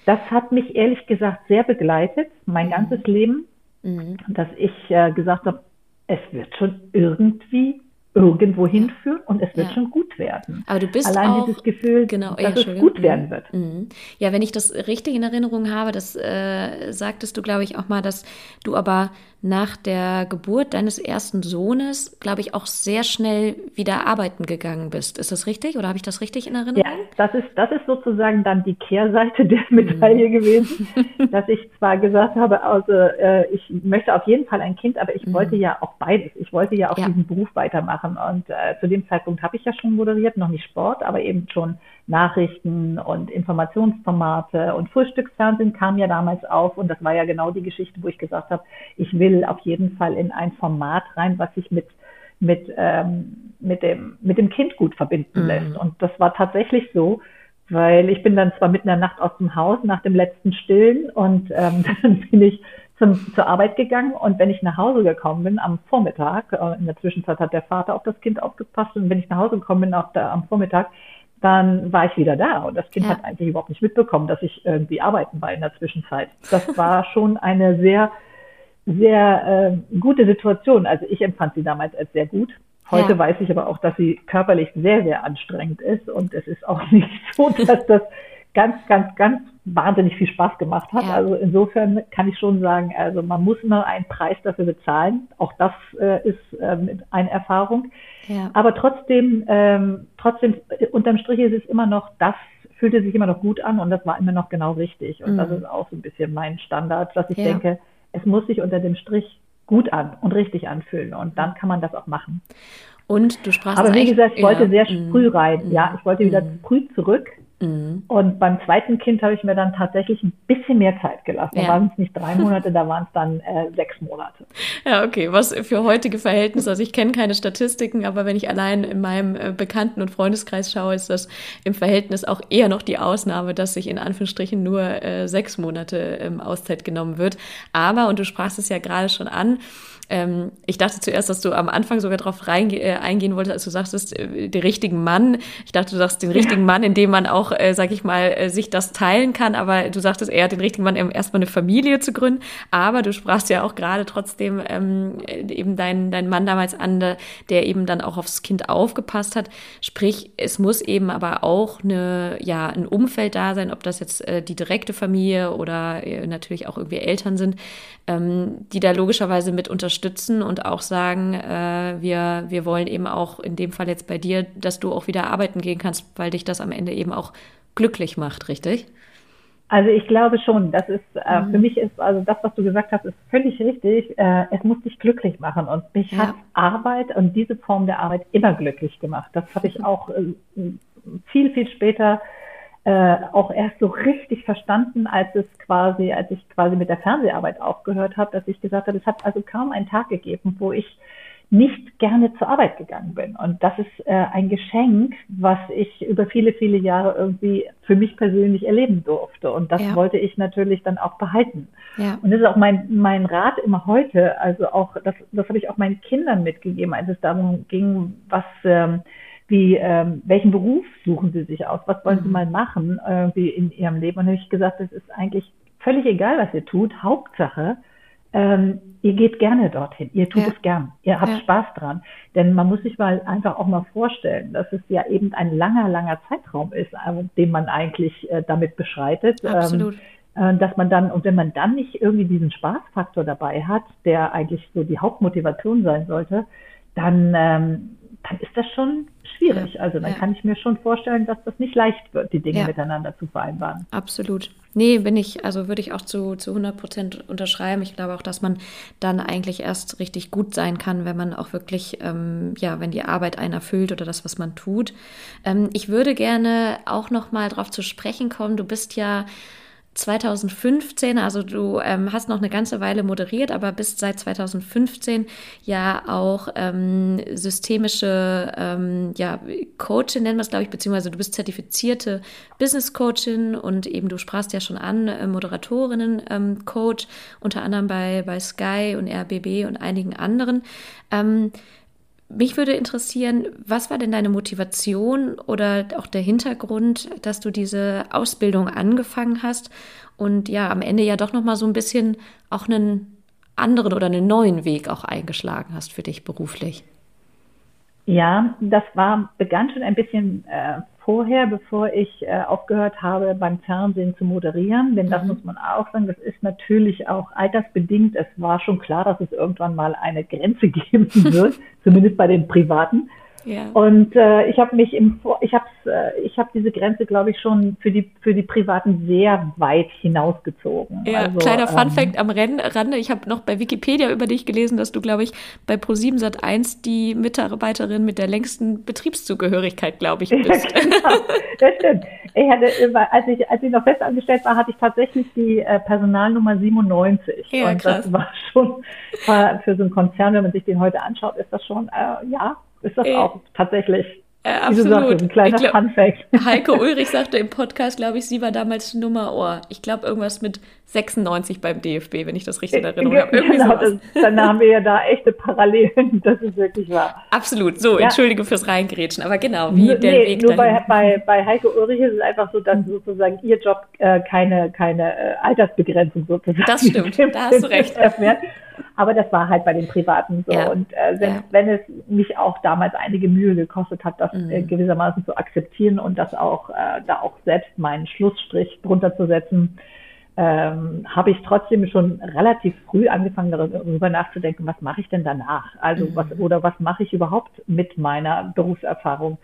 Das hat mich ehrlich gesagt sehr begleitet, mein mhm. ganzes Leben, mhm. dass ich äh, gesagt habe, es wird schon irgendwie irgendwo hinführen und es wird ja. schon gut werden. Aber du bist Allein auch, dieses Gefühl, genau, dass ja, es gut werden wird. Mhm. Ja, wenn ich das richtig in Erinnerung habe, das äh, sagtest du, glaube ich, auch mal, dass du aber nach der Geburt deines ersten Sohnes, glaube ich, auch sehr schnell wieder arbeiten gegangen bist. Ist das richtig oder habe ich das richtig in Erinnerung? Ja, das ist, das ist sozusagen dann die Kehrseite der Medaille mhm. gewesen, dass ich zwar gesagt habe, also äh, ich möchte auf jeden Fall ein Kind, aber ich mhm. wollte ja auch beides. Ich wollte ja auch ja. diesen Beruf weitermachen und äh, zu dem Zeitpunkt habe ich ja schon moderiert, noch nicht Sport, aber eben schon Nachrichten und Informationsformate und Frühstücksfernsehen kam ja damals auf. Und das war ja genau die Geschichte, wo ich gesagt habe, ich will auf jeden Fall in ein Format rein, was sich mit mit ähm, mit dem mit dem Kind gut verbinden mhm. lässt. Und das war tatsächlich so, weil ich bin dann zwar mitten in der Nacht aus dem Haus nach dem letzten Stillen und ähm, dann bin ich zum, zur Arbeit gegangen. Und wenn ich nach Hause gekommen bin am Vormittag, äh, in der Zwischenzeit hat der Vater auf das Kind aufgepasst und wenn ich nach Hause gekommen bin auf der, am Vormittag, dann war ich wieder da und das Kind ja. hat eigentlich überhaupt nicht mitbekommen, dass ich irgendwie arbeiten war in der Zwischenzeit. Das war schon eine sehr, sehr äh, gute Situation. Also ich empfand sie damals als sehr gut. Heute ja. weiß ich aber auch, dass sie körperlich sehr, sehr anstrengend ist und es ist auch nicht so, dass das ganz, ganz, ganz wahnsinnig viel Spaß gemacht hat. Ja. Also insofern kann ich schon sagen, also man muss immer einen Preis dafür bezahlen. Auch das äh, ist ähm, eine Erfahrung. Ja. Aber trotzdem, ähm, trotzdem, unterm Strich ist es immer noch, das fühlte sich immer noch gut an und das war immer noch genau richtig. Und mhm. das ist auch so ein bisschen mein Standard, dass ich ja. denke, es muss sich unter dem Strich gut an und richtig anfühlen und dann kann man das auch machen. Und du sprachst Aber wie gesagt, ich wollte sehr früh rein. Ja, ich wollte wieder mhm. früh zurück. Mhm. Und beim zweiten Kind habe ich mir dann tatsächlich ein bisschen mehr Zeit gelassen. Da ja. waren es nicht drei Monate, da waren es dann äh, sechs Monate. Ja, okay. Was für heutige Verhältnisse, also ich kenne keine Statistiken, aber wenn ich allein in meinem äh, Bekannten- und Freundeskreis schaue, ist das im Verhältnis auch eher noch die Ausnahme, dass sich in Anführungsstrichen nur äh, sechs Monate ähm, Auszeit genommen wird. Aber, und du sprachst es ja gerade schon an, ähm, ich dachte zuerst, dass du am Anfang sogar darauf äh, eingehen wolltest, als du sagtest, äh, den richtigen Mann. Ich dachte, du sagst den richtigen Mann, in dem man auch, äh, sag ich mal, äh, sich das teilen kann. Aber du sagtest eher den richtigen Mann, erstmal eine Familie zu gründen. Aber du sprachst ja auch gerade trotzdem ähm, eben deinen dein Mann damals an, der eben dann auch aufs Kind aufgepasst hat. Sprich, es muss eben aber auch eine, ja, ein Umfeld da sein, ob das jetzt äh, die direkte Familie oder äh, natürlich auch irgendwie Eltern sind, ähm, die da logischerweise mit unterstützen und auch sagen, äh, wir, wir wollen eben auch in dem Fall jetzt bei dir, dass du auch wieder arbeiten gehen kannst, weil dich das am Ende eben auch glücklich macht, richtig? Also ich glaube schon, das ist äh, mhm. für mich ist also das, was du gesagt hast, ist völlig richtig. Äh, es muss dich glücklich machen und mich ja. hat Arbeit und diese Form der Arbeit immer glücklich gemacht. Das habe ich auch äh, viel viel später äh, auch erst so richtig verstanden, als es quasi, als ich quasi mit der Fernseharbeit aufgehört habe, dass ich gesagt habe, es hat also kaum einen Tag gegeben, wo ich nicht gerne zur Arbeit gegangen bin. Und das ist äh, ein Geschenk, was ich über viele, viele Jahre irgendwie für mich persönlich erleben durfte. Und das ja. wollte ich natürlich dann auch behalten. Ja. Und das ist auch mein, mein Rat immer heute. Also auch, das, das habe ich auch meinen Kindern mitgegeben, als es darum ging, was, ähm, wie, ähm, welchen Beruf suchen Sie sich aus? Was wollen mhm. Sie mal machen irgendwie in Ihrem Leben? Und habe ich gesagt, es ist eigentlich völlig egal, was ihr tut. Hauptsache, ähm, ihr geht gerne dorthin. Ihr tut ja. es gern. Ihr habt ja. Spaß dran. Denn man muss sich mal einfach auch mal vorstellen, dass es ja eben ein langer, langer Zeitraum ist, äh, den man eigentlich äh, damit beschreitet. Ähm, Absolut. Ähm, dass man dann, und wenn man dann nicht irgendwie diesen Spaßfaktor dabei hat, der eigentlich so die Hauptmotivation sein sollte, dann, ähm, dann ist das schon schwierig. Ja, also dann ja. kann ich mir schon vorstellen, dass das nicht leicht wird, die Dinge ja. miteinander zu vereinbaren. Absolut. Nee, bin ich, also würde ich auch zu, zu 100 Prozent unterschreiben. Ich glaube auch, dass man dann eigentlich erst richtig gut sein kann, wenn man auch wirklich, ähm, ja, wenn die Arbeit einen erfüllt oder das, was man tut. Ähm, ich würde gerne auch noch mal darauf zu sprechen kommen. Du bist ja 2015, also du ähm, hast noch eine ganze Weile moderiert, aber bist seit 2015 ja auch ähm, systemische ähm, ja, Coachin, nennen wir es, glaube ich, beziehungsweise du bist zertifizierte Business Coachin und eben du sprachst ja schon an, äh, Moderatorinnen ähm, Coach, unter anderem bei, bei Sky und RBB und einigen anderen. Mich würde interessieren, was war denn deine Motivation oder auch der Hintergrund, dass du diese Ausbildung angefangen hast und ja am Ende ja doch noch mal so ein bisschen auch einen anderen oder einen neuen Weg auch eingeschlagen hast für dich beruflich? Ja, das war begann schon ein bisschen äh, vorher, bevor ich äh, aufgehört habe, beim Fernsehen zu moderieren. Denn das mhm. muss man auch sagen, das ist natürlich auch altersbedingt. Es war schon klar, dass es irgendwann mal eine Grenze geben wird, zumindest bei den Privaten. Ja. Und äh, ich habe mich im ich habe äh, ich habe diese Grenze glaube ich schon für die für die privaten sehr weit hinausgezogen. Ja, also, kleiner Fun ähm, Fact am Rande, ich habe noch bei Wikipedia über dich gelesen, dass du glaube ich bei Pro7 Sat1 die Mitarbeiterin mit der längsten Betriebszugehörigkeit, glaube ich, bist. Ja, genau. Das stimmt. Ich hatte als ich als ich noch festangestellt war, hatte ich tatsächlich die äh, Personalnummer 97 ja, und krass. das war schon war für so einen Konzern, wenn man sich den heute anschaut, ist das schon äh, ja ist das äh, auch tatsächlich Äh, absolut. ein kleiner glaub. Heike Ulrich sagte im Podcast, glaube ich, sie war damals Nummer, oh, ich glaube irgendwas mit 96 beim DFB, wenn ich das richtig Erinnerung habe. Irgendwie genau, das, dann haben wir ja da echte Parallelen, das ist wirklich wahr. Absolut. So, ja. entschuldige fürs Reingrätschen, aber genau, wie N der nee, Weg nur dahin. Bei, bei, bei Heike Ulrich ist es einfach so, dass sozusagen ihr Job äh, keine, keine äh, Altersbegrenzung sozusagen Das stimmt, da hast du recht. Aber das war halt bei den Privaten so. Ja. Und äh, wenn, ja. wenn es mich auch damals einige Mühe gekostet hat, das mhm. äh, gewissermaßen zu akzeptieren und das auch, äh, da auch selbst meinen Schlussstrich drunter zu setzen, ähm, habe ich trotzdem schon relativ früh angefangen, darüber nachzudenken, was mache ich denn danach? Also mhm. was oder was mache ich überhaupt mit meiner Berufserfahrung?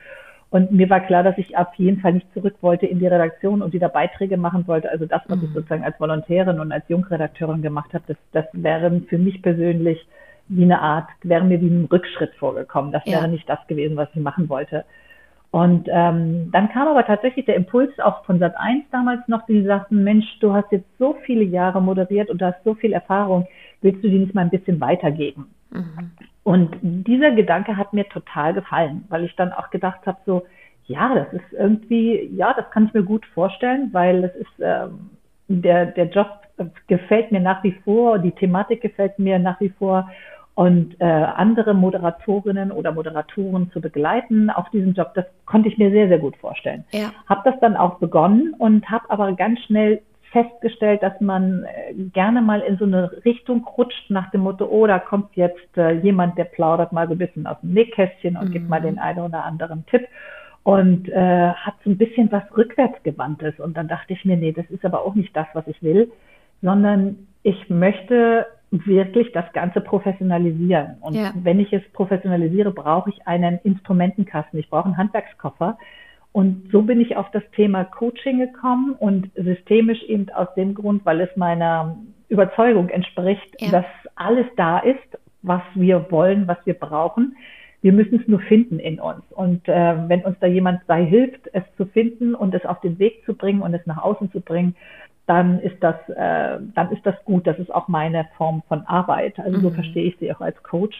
Und mir war klar, dass ich auf jeden Fall nicht zurück wollte in die Redaktion und wieder Beiträge machen wollte. Also das, was mhm. ich sozusagen als Volontärin und als Jungredakteurin gemacht habe, das, das wäre für mich persönlich wie eine Art, wäre mir wie ein Rückschritt vorgekommen. Das wäre ja. nicht das gewesen, was ich machen wollte. Und ähm, dann kam aber tatsächlich der Impuls auch von Sat 1 damals noch, die sagten, Mensch, du hast jetzt so viele Jahre moderiert und du hast so viel Erfahrung, willst du die nicht mal ein bisschen weitergeben? Mhm. Und dieser Gedanke hat mir total gefallen, weil ich dann auch gedacht habe, so, ja, das ist irgendwie, ja, das kann ich mir gut vorstellen, weil es ist, ähm, der, der Job gefällt mir nach wie vor, die Thematik gefällt mir nach wie vor und äh, andere Moderatorinnen oder Moderatoren zu begleiten auf diesem Job, das konnte ich mir sehr, sehr gut vorstellen. Ja. Habe das dann auch begonnen und habe aber ganz schnell festgestellt, dass man äh, gerne mal in so eine Richtung rutscht nach dem Motto, oh, da kommt jetzt äh, jemand, der plaudert mal so ein bisschen aus dem Nähkästchen und mhm. gibt mal mhm. den einen oder anderen Tipp und äh, hat so ein bisschen was rückwärtsgewandtes. Und dann dachte ich mir, nee, das ist aber auch nicht das, was ich will, sondern ich möchte wirklich das Ganze professionalisieren. Und ja. wenn ich es professionalisiere, brauche ich einen Instrumentenkasten, ich brauche einen Handwerkskoffer und so bin ich auf das Thema Coaching gekommen und systemisch eben aus dem Grund, weil es meiner Überzeugung entspricht, ja. dass alles da ist, was wir wollen, was wir brauchen. Wir müssen es nur finden in uns. Und äh, wenn uns da jemand bei hilft, es zu finden und es auf den Weg zu bringen und es nach außen zu bringen, dann ist das, äh, dann ist das gut. Das ist auch meine Form von Arbeit. Also mhm. so verstehe ich sie auch als Coach.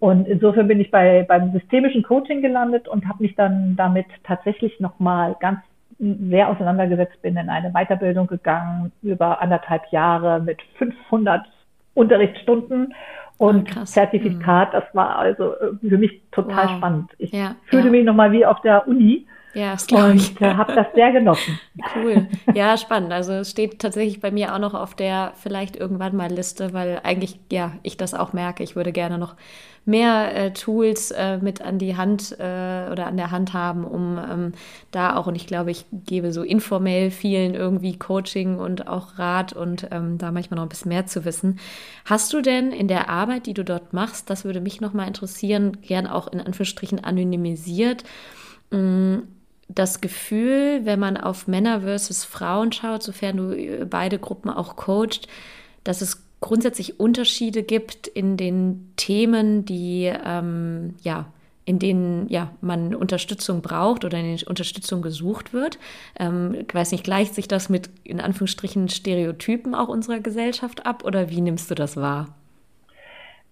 Und insofern bin ich bei, beim systemischen Coaching gelandet und habe mich dann damit tatsächlich nochmal ganz sehr auseinandergesetzt, bin in eine Weiterbildung gegangen über anderthalb Jahre mit 500 Unterrichtsstunden und oh, Zertifikat. Das war also für mich total wow. spannend. Ich ja, fühlte ja. mich nochmal wie auf der Uni ja, das glaube ich. Und äh, habe das sehr genossen. Cool. Ja, spannend. Also es steht tatsächlich bei mir auch noch auf der vielleicht irgendwann mal Liste, weil eigentlich, ja, ich das auch merke. Ich würde gerne noch mehr äh, Tools äh, mit an die Hand äh, oder an der Hand haben, um ähm, da auch, und ich glaube, ich gebe so informell vielen irgendwie Coaching und auch Rat und ähm, da manchmal noch ein bisschen mehr zu wissen. Hast du denn in der Arbeit, die du dort machst, das würde mich nochmal interessieren, gern auch in Anführungsstrichen anonymisiert, mh, mm, das Gefühl, wenn man auf Männer versus Frauen schaut, sofern du äh, beide Gruppen auch coacht, dass es grundsätzlich Unterschiede gibt in den Themen, die ähm, ja in denen ja man Unterstützung braucht oder in denen Unterstützung gesucht wird. Ähm, ich weiß nicht, gleicht sich das mit in Anführungsstrichen Stereotypen auch unserer Gesellschaft ab oder wie nimmst du das wahr?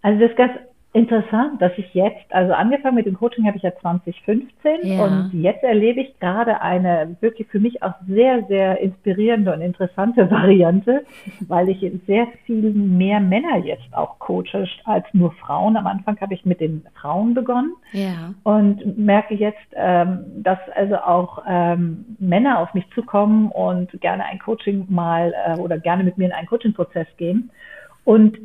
Also das ganz interessant, dass ich jetzt, also angefangen mit dem Coaching habe ich ja 2015 ja. und jetzt erlebe ich gerade eine wirklich für mich auch sehr, sehr inspirierende und interessante Variante, weil ich sehr viel mehr Männer jetzt auch coache als nur Frauen. Am Anfang habe ich mit den Frauen begonnen ja. und merke jetzt, ähm, dass also auch ähm, Männer auf mich zukommen und gerne ein Coaching mal äh, oder gerne mit mir in einen Coaching-Prozess gehen. Und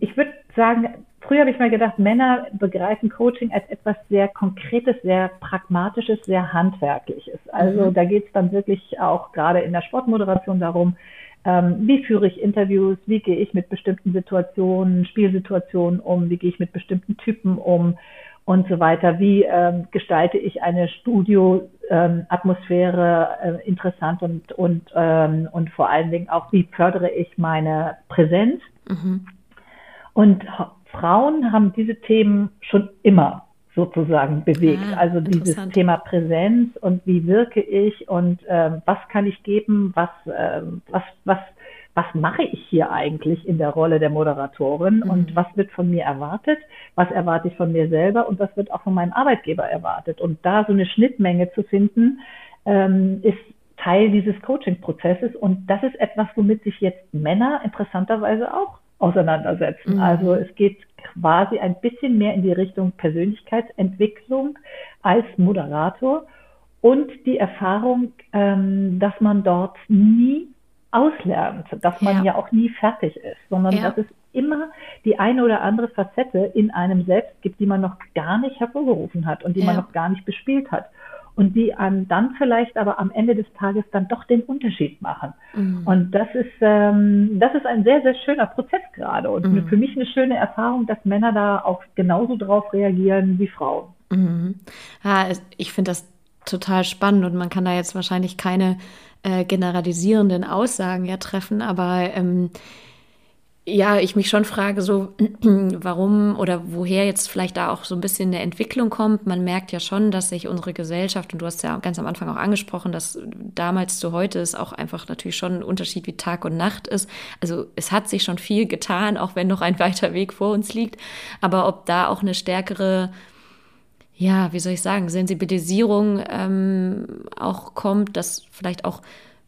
ich würde sagen, Früher habe ich mal gedacht, Männer begreifen Coaching als etwas sehr Konkretes, sehr Pragmatisches, sehr Handwerkliches. Also mhm. da geht es dann wirklich auch gerade in der Sportmoderation darum, ähm, wie führe ich Interviews, wie gehe ich mit bestimmten Situationen, Spielsituationen um, wie gehe ich mit bestimmten Typen um und so weiter, wie ähm, gestalte ich eine Studioatmosphäre ähm, äh, interessant und, und, ähm, und vor allen Dingen auch, wie fördere ich meine Präsenz. Mhm. Und Frauen haben diese Themen schon immer sozusagen bewegt. Ah, also dieses Thema Präsenz und wie wirke ich und ähm, was kann ich geben, was, ähm, was, was, was mache ich hier eigentlich in der Rolle der Moderatorin mhm. und was wird von mir erwartet, was erwarte ich von mir selber und was wird auch von meinem Arbeitgeber erwartet. Und da so eine Schnittmenge zu finden, ähm, ist Teil dieses Coaching-Prozesses und das ist etwas, womit sich jetzt Männer interessanterweise auch auseinandersetzen. Mhm. Also es geht quasi ein bisschen mehr in die Richtung Persönlichkeitsentwicklung als Moderator und die Erfahrung, ähm, dass man dort nie auslernt, dass man ja, ja auch nie fertig ist, sondern ja. dass es immer die eine oder andere Facette in einem selbst gibt, die man noch gar nicht hervorgerufen hat und die ja. man noch gar nicht bespielt hat und die an, dann vielleicht aber am Ende des Tages dann doch den Unterschied machen. Mhm. Und das ist, ähm, das ist ein sehr, sehr schöner Prozess gerade und mhm. für mich eine schöne Erfahrung, dass Männer da auch genauso drauf reagieren wie Frauen. Mhm. Ja, ich finde das total spannend und man kann da jetzt wahrscheinlich keine äh, generalisierenden Aussagen ja treffen, aber ähm, ja, ich mich schon frage, so warum oder woher jetzt vielleicht da auch so ein bisschen eine Entwicklung kommt. Man merkt ja schon, dass sich unsere Gesellschaft, und du hast ja ganz am Anfang auch angesprochen, dass damals zu heute ist auch einfach natürlich schon ein Unterschied wie Tag und Nacht ist. Also es hat sich schon viel getan, auch wenn noch ein weiter Weg vor uns liegt. Aber ob da auch eine stärkere ja, wie soll ich sagen, Sensibilisierung ähm, auch kommt, dass vielleicht auch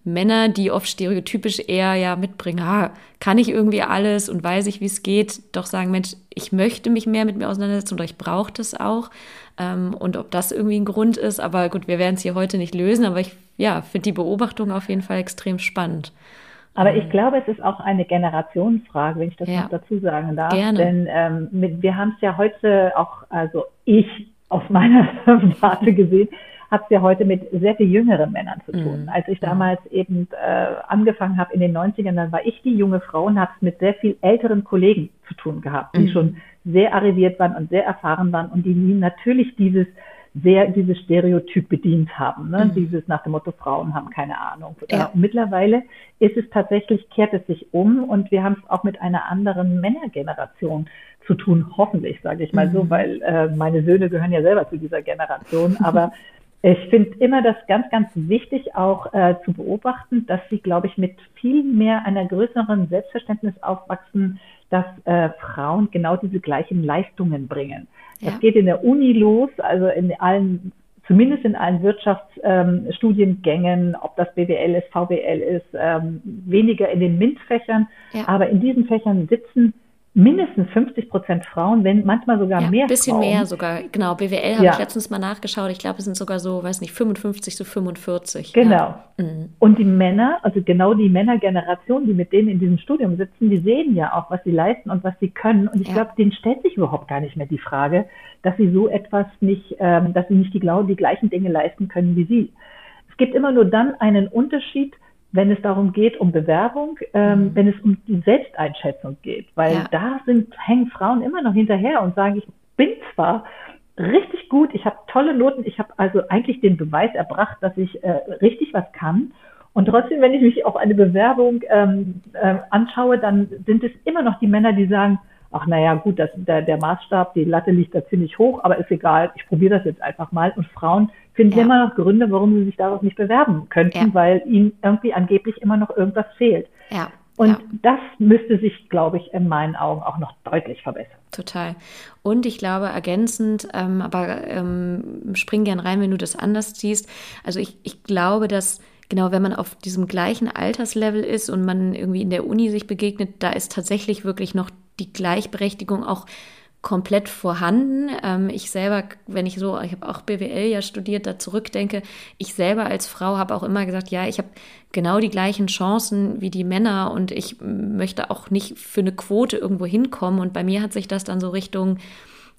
Männer, die oft stereotypisch eher ja mitbringen, ah, kann ich irgendwie alles und weiß ich, wie es geht, doch sagen, Mensch, ich möchte mich mehr mit mir auseinandersetzen oder ich brauche das auch. Ähm, und ob das irgendwie ein Grund ist, aber gut, wir werden es hier heute nicht lösen, aber ich ja, finde die Beobachtung auf jeden Fall extrem spannend. Aber ich glaube, es ist auch eine Generationsfrage, wenn ich das ja. noch dazu sagen darf. Gerne. Denn ähm, mit, wir haben es ja heute auch, also ich aus meiner Warte gesehen, hat es ja heute mit sehr viel jüngeren Männern zu tun. Mhm. Als ich damals eben äh, angefangen habe in den 90ern, dann war ich die junge Frau und habe es mit sehr viel älteren Kollegen zu tun gehabt, die mhm. schon sehr arriviert waren und sehr erfahren waren und die natürlich dieses sehr dieses Stereotyp bedient haben, ne? Mhm. dieses nach dem Motto Frauen haben keine Ahnung. Ja. mittlerweile ist es tatsächlich kehrt es sich um und wir haben es auch mit einer anderen Männergeneration zu tun, hoffentlich, sage ich mal mhm. so, weil äh, meine Söhne gehören ja selber zu dieser Generation. Aber ich finde immer das ganz, ganz wichtig auch äh, zu beobachten, dass sie, glaube ich, mit viel mehr einer größeren Selbstverständnis aufwachsen, dass äh, Frauen genau diese gleichen Leistungen bringen. Ja. Das geht in der Uni los, also in allen zumindest in allen Wirtschaftsstudiengängen, ähm, ob das BWL ist, VWL ist, ähm, weniger in den MINT-Fächern, ja. aber in diesen Fächern sitzen mindestens 50 Prozent Frauen, wenn manchmal sogar ja, mehr. Ein bisschen Frauen. mehr sogar. Genau, BWL habe ja. ich letztens mal nachgeschaut. Ich glaube, es sind sogar so, weiß nicht, 55 zu 45. Genau. Ja. Mhm. Und die Männer, also genau die Männergeneration, die mit denen in diesem Studium sitzen, die sehen ja auch, was sie leisten und was sie können. Und ich glaube, denen stellt sich überhaupt gar nicht mehr die Frage, dass sie so etwas nicht, ähm, dass sie nicht die, die gleichen Dinge leisten können wie sie. Es gibt immer nur dann einen Unterschied, wenn es darum geht, um Bewerbung, ähm, mhm. wenn es um die Selbsteinschätzung geht. Weil ja. da sind, hängen Frauen immer noch hinterher und sagen, ich bin zwar richtig gut, ich habe tolle Noten, ich habe also eigentlich den Beweis erbracht, dass ich äh, richtig was kann. Und trotzdem, wenn ich mich auf eine Bewerbung ähm, äh, anschaue, dann sind es immer noch die Männer, die sagen, ach naja, gut, das, der, der Maßstab, die Latte liegt da ziemlich hoch, aber ist egal, ich probiere das jetzt einfach mal. Und Frauen finden ja. immer noch Gründe, warum sie sich darauf nicht bewerben könnten, ja. weil ihnen irgendwie angeblich immer noch irgendwas fehlt. Ja. Und ja. das müsste sich, glaube ich, in meinen Augen auch noch deutlich verbessern. Total. Und ich glaube, ergänzend, ähm, aber ähm, spring gern rein, wenn du das anders siehst. Also ich, ich glaube, dass genau, wenn man auf diesem gleichen Alterslevel ist und man irgendwie in der Uni sich begegnet, da ist tatsächlich wirklich noch die Gleichberechtigung auch komplett vorhanden. Ähm, ich selber, wenn ich so, ich habe auch BWL ja studiert, da zurückdenke, ich selber als Frau habe auch immer gesagt, ja, ich habe genau die gleichen Chancen wie die Männer und ich möchte auch nicht für eine Quote irgendwo hinkommen. Und bei mir hat sich das dann so Richtung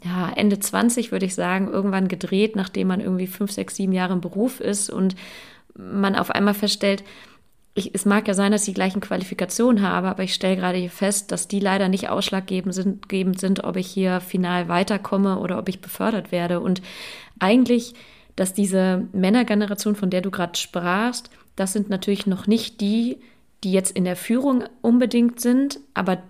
ja, Ende 20, würde ich sagen, irgendwann gedreht, nachdem man irgendwie fünf, sechs, sieben Jahre im Beruf ist und man auf einmal feststellt, ich, es mag ja sein, dass ich die gleichen Qualifikationen habe, aber ich stelle gerade hier fest, dass die leider nicht ausschlaggebend sind, sind, ob ich hier final weiterkomme oder ob ich befördert werde. Und eigentlich, dass diese Männergeneration, von der du gerade sprachst, das sind natürlich noch nicht die, die jetzt in der Führung unbedingt sind, aber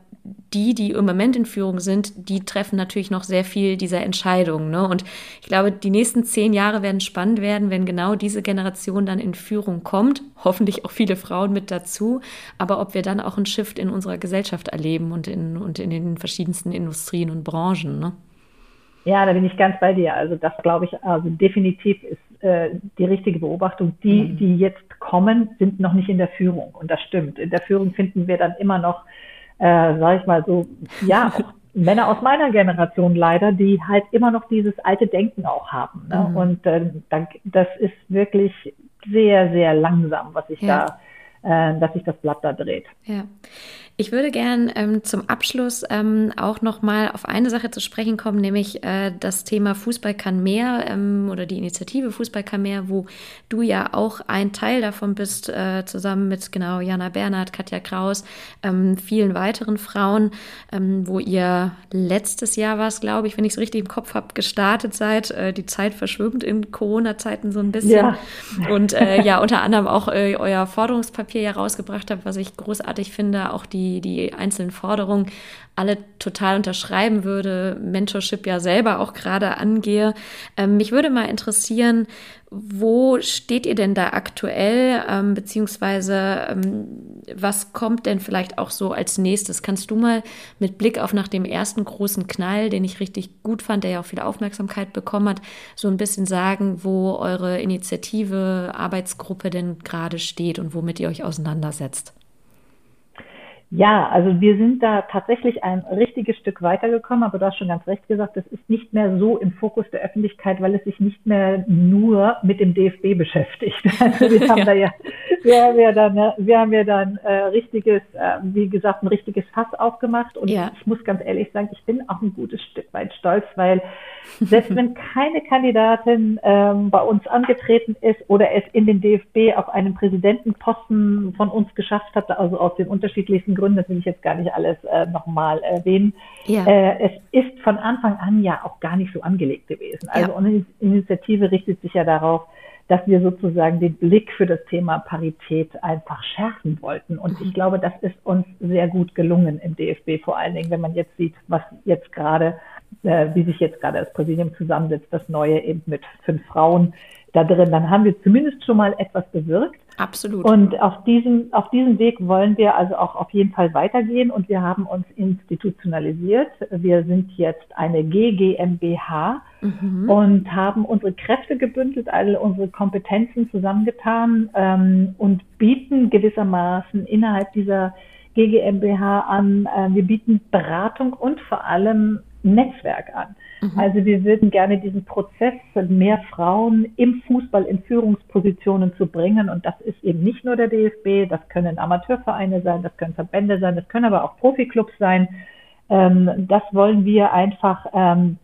die, die im Moment in Führung sind, die treffen natürlich noch sehr viel dieser Entscheidungen. Ne? Und ich glaube, die nächsten zehn Jahre werden spannend werden, wenn genau diese Generation dann in Führung kommt. Hoffentlich auch viele Frauen mit dazu. Aber ob wir dann auch einen Shift in unserer Gesellschaft erleben und in, und in den verschiedensten Industrien und Branchen. Ne? Ja, da bin ich ganz bei dir. Also das glaube ich, also definitiv ist äh, die richtige Beobachtung. Die, mhm. die jetzt kommen, sind noch nicht in der Führung. Und das stimmt. In der Führung finden wir dann immer noch äh, sage ich mal so, ja, auch Männer aus meiner Generation leider, die halt immer noch dieses alte Denken auch haben. Ne? Mhm. Und äh, das ist wirklich sehr, sehr langsam, was sich ja. da, äh, dass sich das Blatt da dreht. Ja. Ich würde gern ähm, zum Abschluss ähm, auch noch mal auf eine Sache zu sprechen kommen, nämlich äh, das Thema Fußball kann mehr ähm, oder die Initiative Fußball kann mehr, wo du ja auch ein Teil davon bist, äh, zusammen mit genau Jana Bernhard, Katja Kraus, ähm, vielen weiteren Frauen, ähm, wo ihr letztes Jahr war es, glaube ich, wenn ich es richtig im Kopf habe, gestartet seid. Äh, die Zeit verschwimmt in Corona-Zeiten so ein bisschen. Ja. Und äh, ja, unter anderem auch äh, euer Forderungspapier ja rausgebracht habt, was ich großartig finde, auch die die, die einzelnen Forderungen alle total unterschreiben würde, Mentorship ja selber auch gerade angehe. Ähm, mich würde mal interessieren, wo steht ihr denn da aktuell, ähm, beziehungsweise ähm, was kommt denn vielleicht auch so als nächstes? Kannst du mal mit Blick auf nach dem ersten großen Knall, den ich richtig gut fand, der ja auch viel Aufmerksamkeit bekommen hat, so ein bisschen sagen, wo eure Initiative, Arbeitsgruppe denn gerade steht und womit ihr euch auseinandersetzt? Ja, also wir sind da tatsächlich ein richtiges Stück weitergekommen, aber du hast schon ganz recht gesagt, das ist nicht mehr so im Fokus der Öffentlichkeit, weil es sich nicht mehr nur mit dem DFB beschäftigt. Also wir haben ja. da ja, wir haben ja dann, äh, wir haben ja dann äh, richtiges, äh, wie gesagt, ein richtiges Fass aufgemacht und ja. ich muss ganz ehrlich sagen, ich bin auch ein gutes Stück weit stolz, weil selbst wenn keine Kandidatin ähm, bei uns angetreten ist oder es in den DFB auf einen Präsidentenposten von uns geschafft hat, also aus den unterschiedlichsten Gründen, das will ich jetzt gar nicht alles äh, nochmal erwähnen. Ja. Äh, es ist von Anfang an ja auch gar nicht so angelegt gewesen. Also ja. unsere Initiative richtet sich ja darauf, dass wir sozusagen den Blick für das Thema Parität einfach schärfen wollten. Und ich mhm. glaube, das ist uns sehr gut gelungen im DFB, vor allen Dingen, wenn man jetzt sieht, was jetzt gerade, äh, wie sich jetzt gerade das Präsidium zusammensetzt, das neue eben mit fünf Frauen da drin, dann haben wir zumindest schon mal etwas bewirkt. Absolut. Und auf diesem, auf diesem Weg wollen wir also auch auf jeden Fall weitergehen und wir haben uns institutionalisiert. Wir sind jetzt eine GGMBH mhm. und haben unsere Kräfte gebündelt, alle unsere Kompetenzen zusammengetan ähm, und bieten gewissermaßen innerhalb dieser GGMBH an, äh, wir bieten Beratung und vor allem Netzwerk an. Mhm. Also wir würden gerne diesen Prozess, mehr Frauen im Fußball in Führungspositionen zu bringen. Und das ist eben nicht nur der DFB, das können Amateurvereine sein, das können Verbände sein, das können aber auch Profiklubs sein. Ähm, das wollen wir einfach ähm,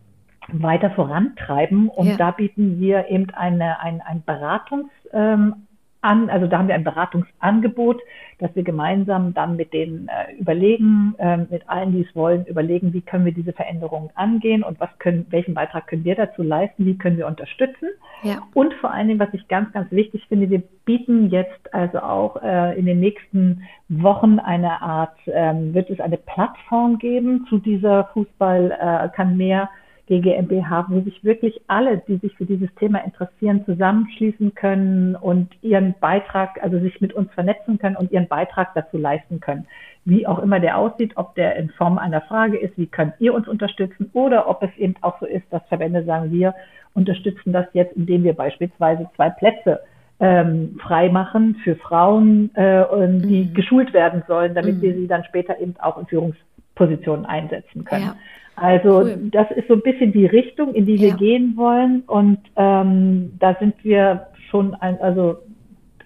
weiter vorantreiben. Und ja. da bieten wir eben eine, ein, ein Beratungs, ähm, an, also da haben wir ein Beratungsangebot, dass wir gemeinsam dann mit denen äh, überlegen, äh, mit allen, die es wollen, überlegen, wie können wir diese Veränderungen angehen und was können, welchen Beitrag können wir dazu leisten, wie können wir unterstützen. Ja. Und vor allen Dingen, was ich ganz, ganz wichtig finde, wir bieten jetzt also auch äh, in den nächsten Wochen eine Art, ähm, wird es eine Plattform geben zu dieser Fußball äh, kann mehr GGMBH, wo sich wirklich alle, die sich für dieses Thema interessieren, zusammenschließen können und ihren Beitrag, also sich mit uns vernetzen können und ihren Beitrag dazu leisten können. Wie auch immer der aussieht, ob der in Form einer Frage ist, wie könnt ihr uns unterstützen oder ob es eben auch so ist, dass Verbände sagen, wir unterstützen das jetzt, indem wir beispielsweise zwei Plätze ähm, freimachen für Frauen, äh, die mhm. geschult werden sollen, damit mhm. wir sie dann später eben auch in Führungspositionen einsetzen können. Ja. Also cool. das ist so ein bisschen die Richtung, in die wir ja. gehen wollen. Und ähm, da sind wir schon ein, also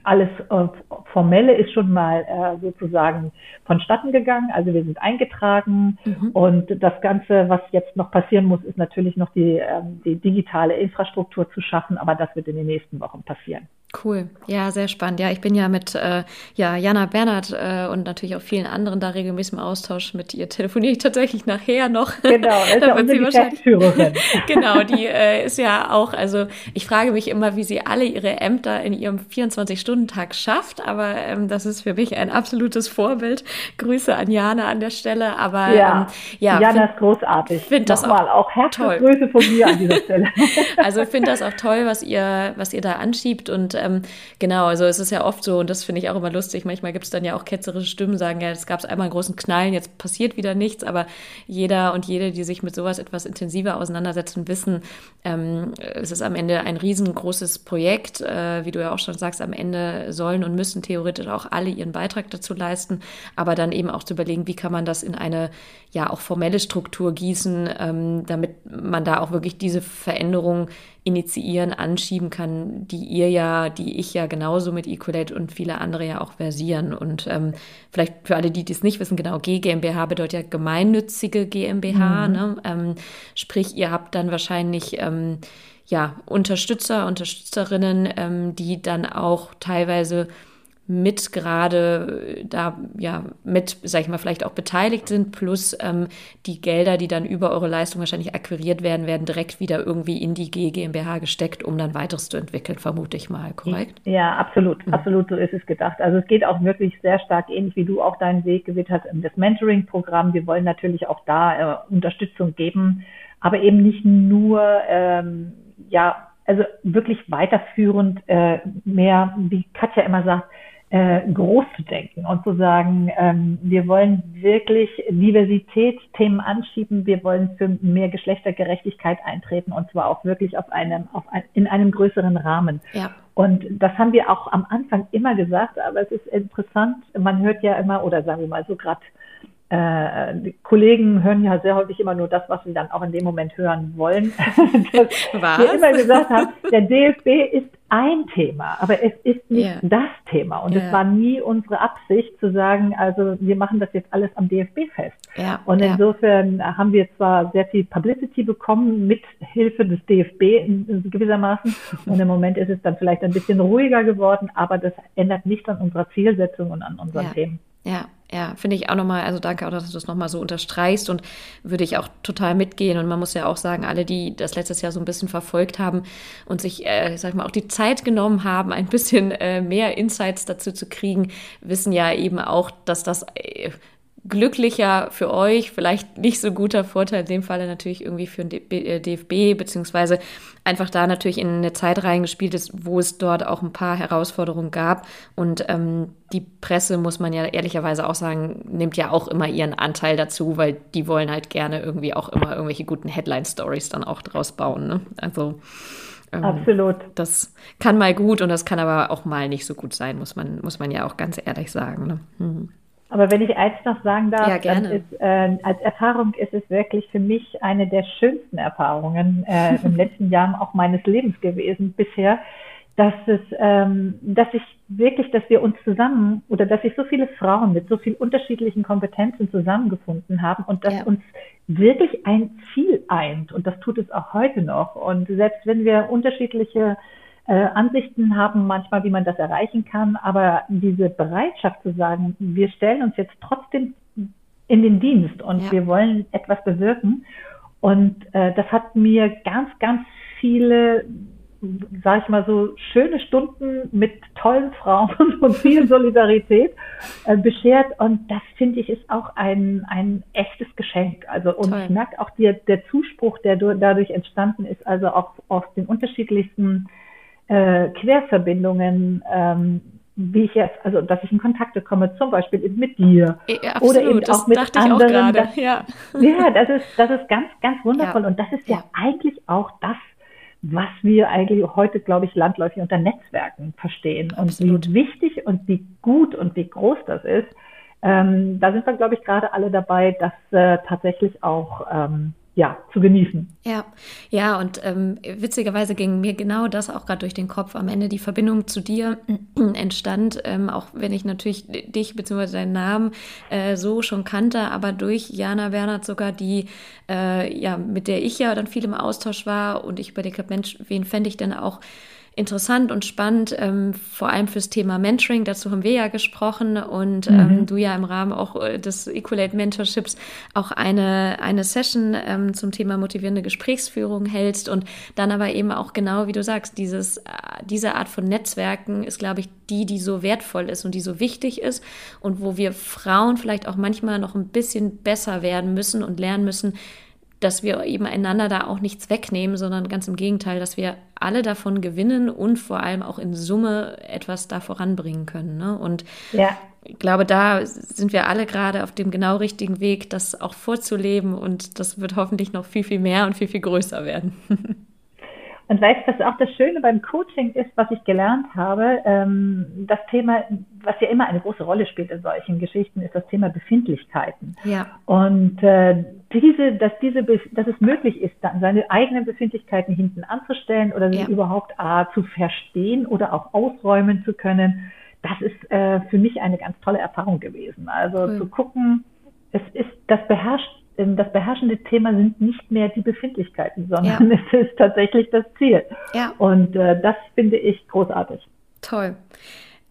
alles äh, Formelle ist schon mal äh, sozusagen vonstatten gegangen. Also wir sind eingetragen mhm. und das Ganze, was jetzt noch passieren muss, ist natürlich noch die, ähm, die digitale Infrastruktur zu schaffen, aber das wird in den nächsten Wochen passieren. Cool, ja, sehr spannend. Ja, ich bin ja mit äh, ja, Jana Bernhard äh, und natürlich auch vielen anderen da regelmäßig im Austausch. Mit ihr telefoniere ich tatsächlich nachher noch. Genau, ist ja unsere Geschäftsführerin. genau, die äh, ist ja auch, also ich frage mich immer, wie sie alle ihre Ämter in ihrem 24-Stunden-Tag schafft, aber ähm, das ist für mich ein absolutes Vorbild. Grüße an Jana an der Stelle, aber ja, ähm, ja Jana find, ist großartig. Finde das auch, auch herzliche Grüße von mir an dieser Stelle. also ich finde das auch toll, was ihr, was ihr da anschiebt und ähm, genau, also es ist ja oft so, und das finde ich auch immer lustig, manchmal gibt es dann ja auch ketzerische Stimmen, sagen, ja, es gab einmal einen großen Knallen, jetzt passiert wieder nichts, aber jeder und jede, die sich mit sowas etwas intensiver auseinandersetzen, wissen, ähm, es ist am Ende ein riesengroßes Projekt, äh, wie du ja auch schon sagst, am Ende sollen und müssen theoretisch auch alle ihren Beitrag dazu leisten, aber dann eben auch zu überlegen, wie kann man das in eine ja auch formelle Struktur gießen, ähm, damit man da auch wirklich diese Veränderung initiieren, anschieben kann, die ihr ja, die ich ja genauso mit Equalate und viele andere ja auch versieren. Und ähm, vielleicht für alle, die das nicht wissen, genau, G GmbH bedeutet ja gemeinnützige GmbH. Mhm. Ne? Ähm, sprich, ihr habt dann wahrscheinlich ähm, ja Unterstützer, Unterstützerinnen, ähm, die dann auch teilweise mit gerade äh, da ja mit, sag ich mal, vielleicht auch beteiligt sind, plus ähm, die Gelder, die dann über eure Leistung wahrscheinlich akquiriert werden, werden direkt wieder irgendwie in die GmbH gesteckt, um dann weiteres zu entwickeln, vermute ich mal, korrekt? Ja, absolut, mhm. absolut, so ist es gedacht. Also es geht auch wirklich sehr stark ähnlich, wie du auch deinen Weg gewählt hast, das Mentoring-Programm. Wir wollen natürlich auch da äh, Unterstützung geben, aber eben nicht nur, ähm, ja, also wirklich weiterführend äh, mehr, wie Katja immer sagt, äh, groß zu denken und zu sagen, ähm, wir wollen wirklich Diversitätsthemen anschieben, wir wollen für mehr Geschlechtergerechtigkeit eintreten und zwar auch wirklich auf einem, auf ein, in einem größeren Rahmen. Ja. Und das haben wir auch am Anfang immer gesagt, aber es ist interessant, man hört ja immer, oder sagen wir mal so gerade äh, die Kollegen hören ja sehr häufig immer nur das, was sie dann auch in dem Moment hören wollen. was? Wir immer gesagt haben, der DFB ist ein Thema, aber es ist nicht yeah. das Thema. Und yeah. es war nie unsere Absicht zu sagen, also wir machen das jetzt alles am DFB fest. Yeah. Und insofern haben wir zwar sehr viel Publicity bekommen mit Hilfe des DFB in, gewissermaßen. Und im Moment ist es dann vielleicht ein bisschen ruhiger geworden, aber das ändert nicht an unserer Zielsetzung und an unseren Themen. Ja, ja, finde ich auch nochmal, also danke auch, dass du das nochmal so unterstreichst und würde ich auch total mitgehen. Und man muss ja auch sagen, alle, die das letztes Jahr so ein bisschen verfolgt haben und sich, äh, sag mal, auch die Zeit genommen haben, ein bisschen äh, mehr Insights dazu zu kriegen, wissen ja eben auch, dass das äh, glücklicher für euch, vielleicht nicht so guter Vorteil in dem Falle natürlich irgendwie für den DFB, äh, beziehungsweise einfach da natürlich in eine Zeit reingespielt ist, wo es dort auch ein paar Herausforderungen gab. Und ähm, die Presse, muss man ja ehrlicherweise auch sagen, nimmt ja auch immer ihren Anteil dazu, weil die wollen halt gerne irgendwie auch immer irgendwelche guten Headline-Stories dann auch draus bauen. Ne? Also ähm, Absolut. Das kann mal gut und das kann aber auch mal nicht so gut sein, muss man, muss man ja auch ganz ehrlich sagen. Ne? Mhm. Aber wenn ich eins noch sagen darf, ja. Ist, äh, als Erfahrung ist es wirklich für mich eine der schönsten Erfahrungen äh, im letzten Jahr auch meines Lebens gewesen bisher, dass es, ähm, dass ich wirklich, dass wir uns zusammen oder dass sich so viele Frauen mit so vielen unterschiedlichen Kompetenzen zusammengefunden haben und dass ja. uns wirklich ein Ziel eint und das tut es auch heute noch. Und selbst wenn wir unterschiedliche Ansichten haben manchmal, wie man das erreichen kann, aber diese Bereitschaft zu sagen, wir stellen uns jetzt trotzdem in den Dienst und ja. wir wollen etwas bewirken. Und äh, das hat mir ganz, ganz viele, sage ich mal so, schöne Stunden mit tollen Frauen und viel Solidarität äh, beschert. Und das finde ich ist auch ein, ein echtes Geschenk. Also und Toll. ich merke auch der, der Zuspruch, der dadurch entstanden ist, also auch aus den unterschiedlichsten äh, Querverbindungen, ähm, wie ich jetzt, also dass ich in Kontakte komme, zum Beispiel eben mit dir ja, oder eben das auch mit anderen. Auch das, ja. ja, das ist das ist ganz ganz wundervoll ja. und das ist ja. ja eigentlich auch das, was wir eigentlich heute, glaube ich, landläufig unter Netzwerken verstehen Absolut. und wie wichtig und wie gut und wie groß das ist. Ähm, da sind wir, glaube ich, gerade alle dabei, das äh, tatsächlich auch ähm, ja, zu genießen. Ja, ja, und ähm, witzigerweise ging mir genau das auch gerade durch den Kopf. Am Ende die Verbindung zu dir entstand, ähm, auch wenn ich natürlich dich bzw. deinen Namen äh, so schon kannte, aber durch Jana Bernhard sogar, die, äh, ja, mit der ich ja dann viel im Austausch war und ich überlegt habe, Mensch, wen fände ich denn auch interessant und spannend, ähm, vor allem fürs Thema Mentoring. Dazu haben wir ja gesprochen und ähm, mhm. du ja im Rahmen auch äh, des Equalate Mentorships auch eine, eine Session ähm, zum Thema motivierende Gesprächsführung hältst und dann aber eben auch genau, wie du sagst, dieses, äh, diese Art von Netzwerken ist, glaube ich, die, die so wertvoll ist und die so wichtig ist und wo wir Frauen vielleicht auch manchmal noch ein bisschen besser werden müssen und lernen müssen, dass wir eben einander da auch nichts wegnehmen, sondern ganz im Gegenteil, dass wir alle davon gewinnen und vor allem auch in Summe etwas da voranbringen können. Ne? Und ja. ich glaube, da sind wir alle gerade auf dem genau richtigen Weg, das auch vorzuleben und das wird hoffentlich noch viel, viel mehr und viel, viel größer werden. Und weißt du, was auch das Schöne beim Coaching ist, was ich gelernt habe? Ähm, das Thema, was ja immer eine große Rolle spielt in solchen Geschichten, ist das Thema Befindlichkeiten. Ja. Und äh, diese, dass diese, dass es möglich ist, dann seine eigenen Befindlichkeiten hinten anzustellen oder sie ja. überhaupt A, zu verstehen oder auch ausräumen zu können, das ist äh, für mich eine ganz tolle Erfahrung gewesen. Also cool. zu gucken, es ist, das beherrscht das beherrschende Thema sind nicht mehr die Befindlichkeiten, sondern ja. es ist tatsächlich das Ziel. Ja. Und äh, das finde ich großartig. Toll.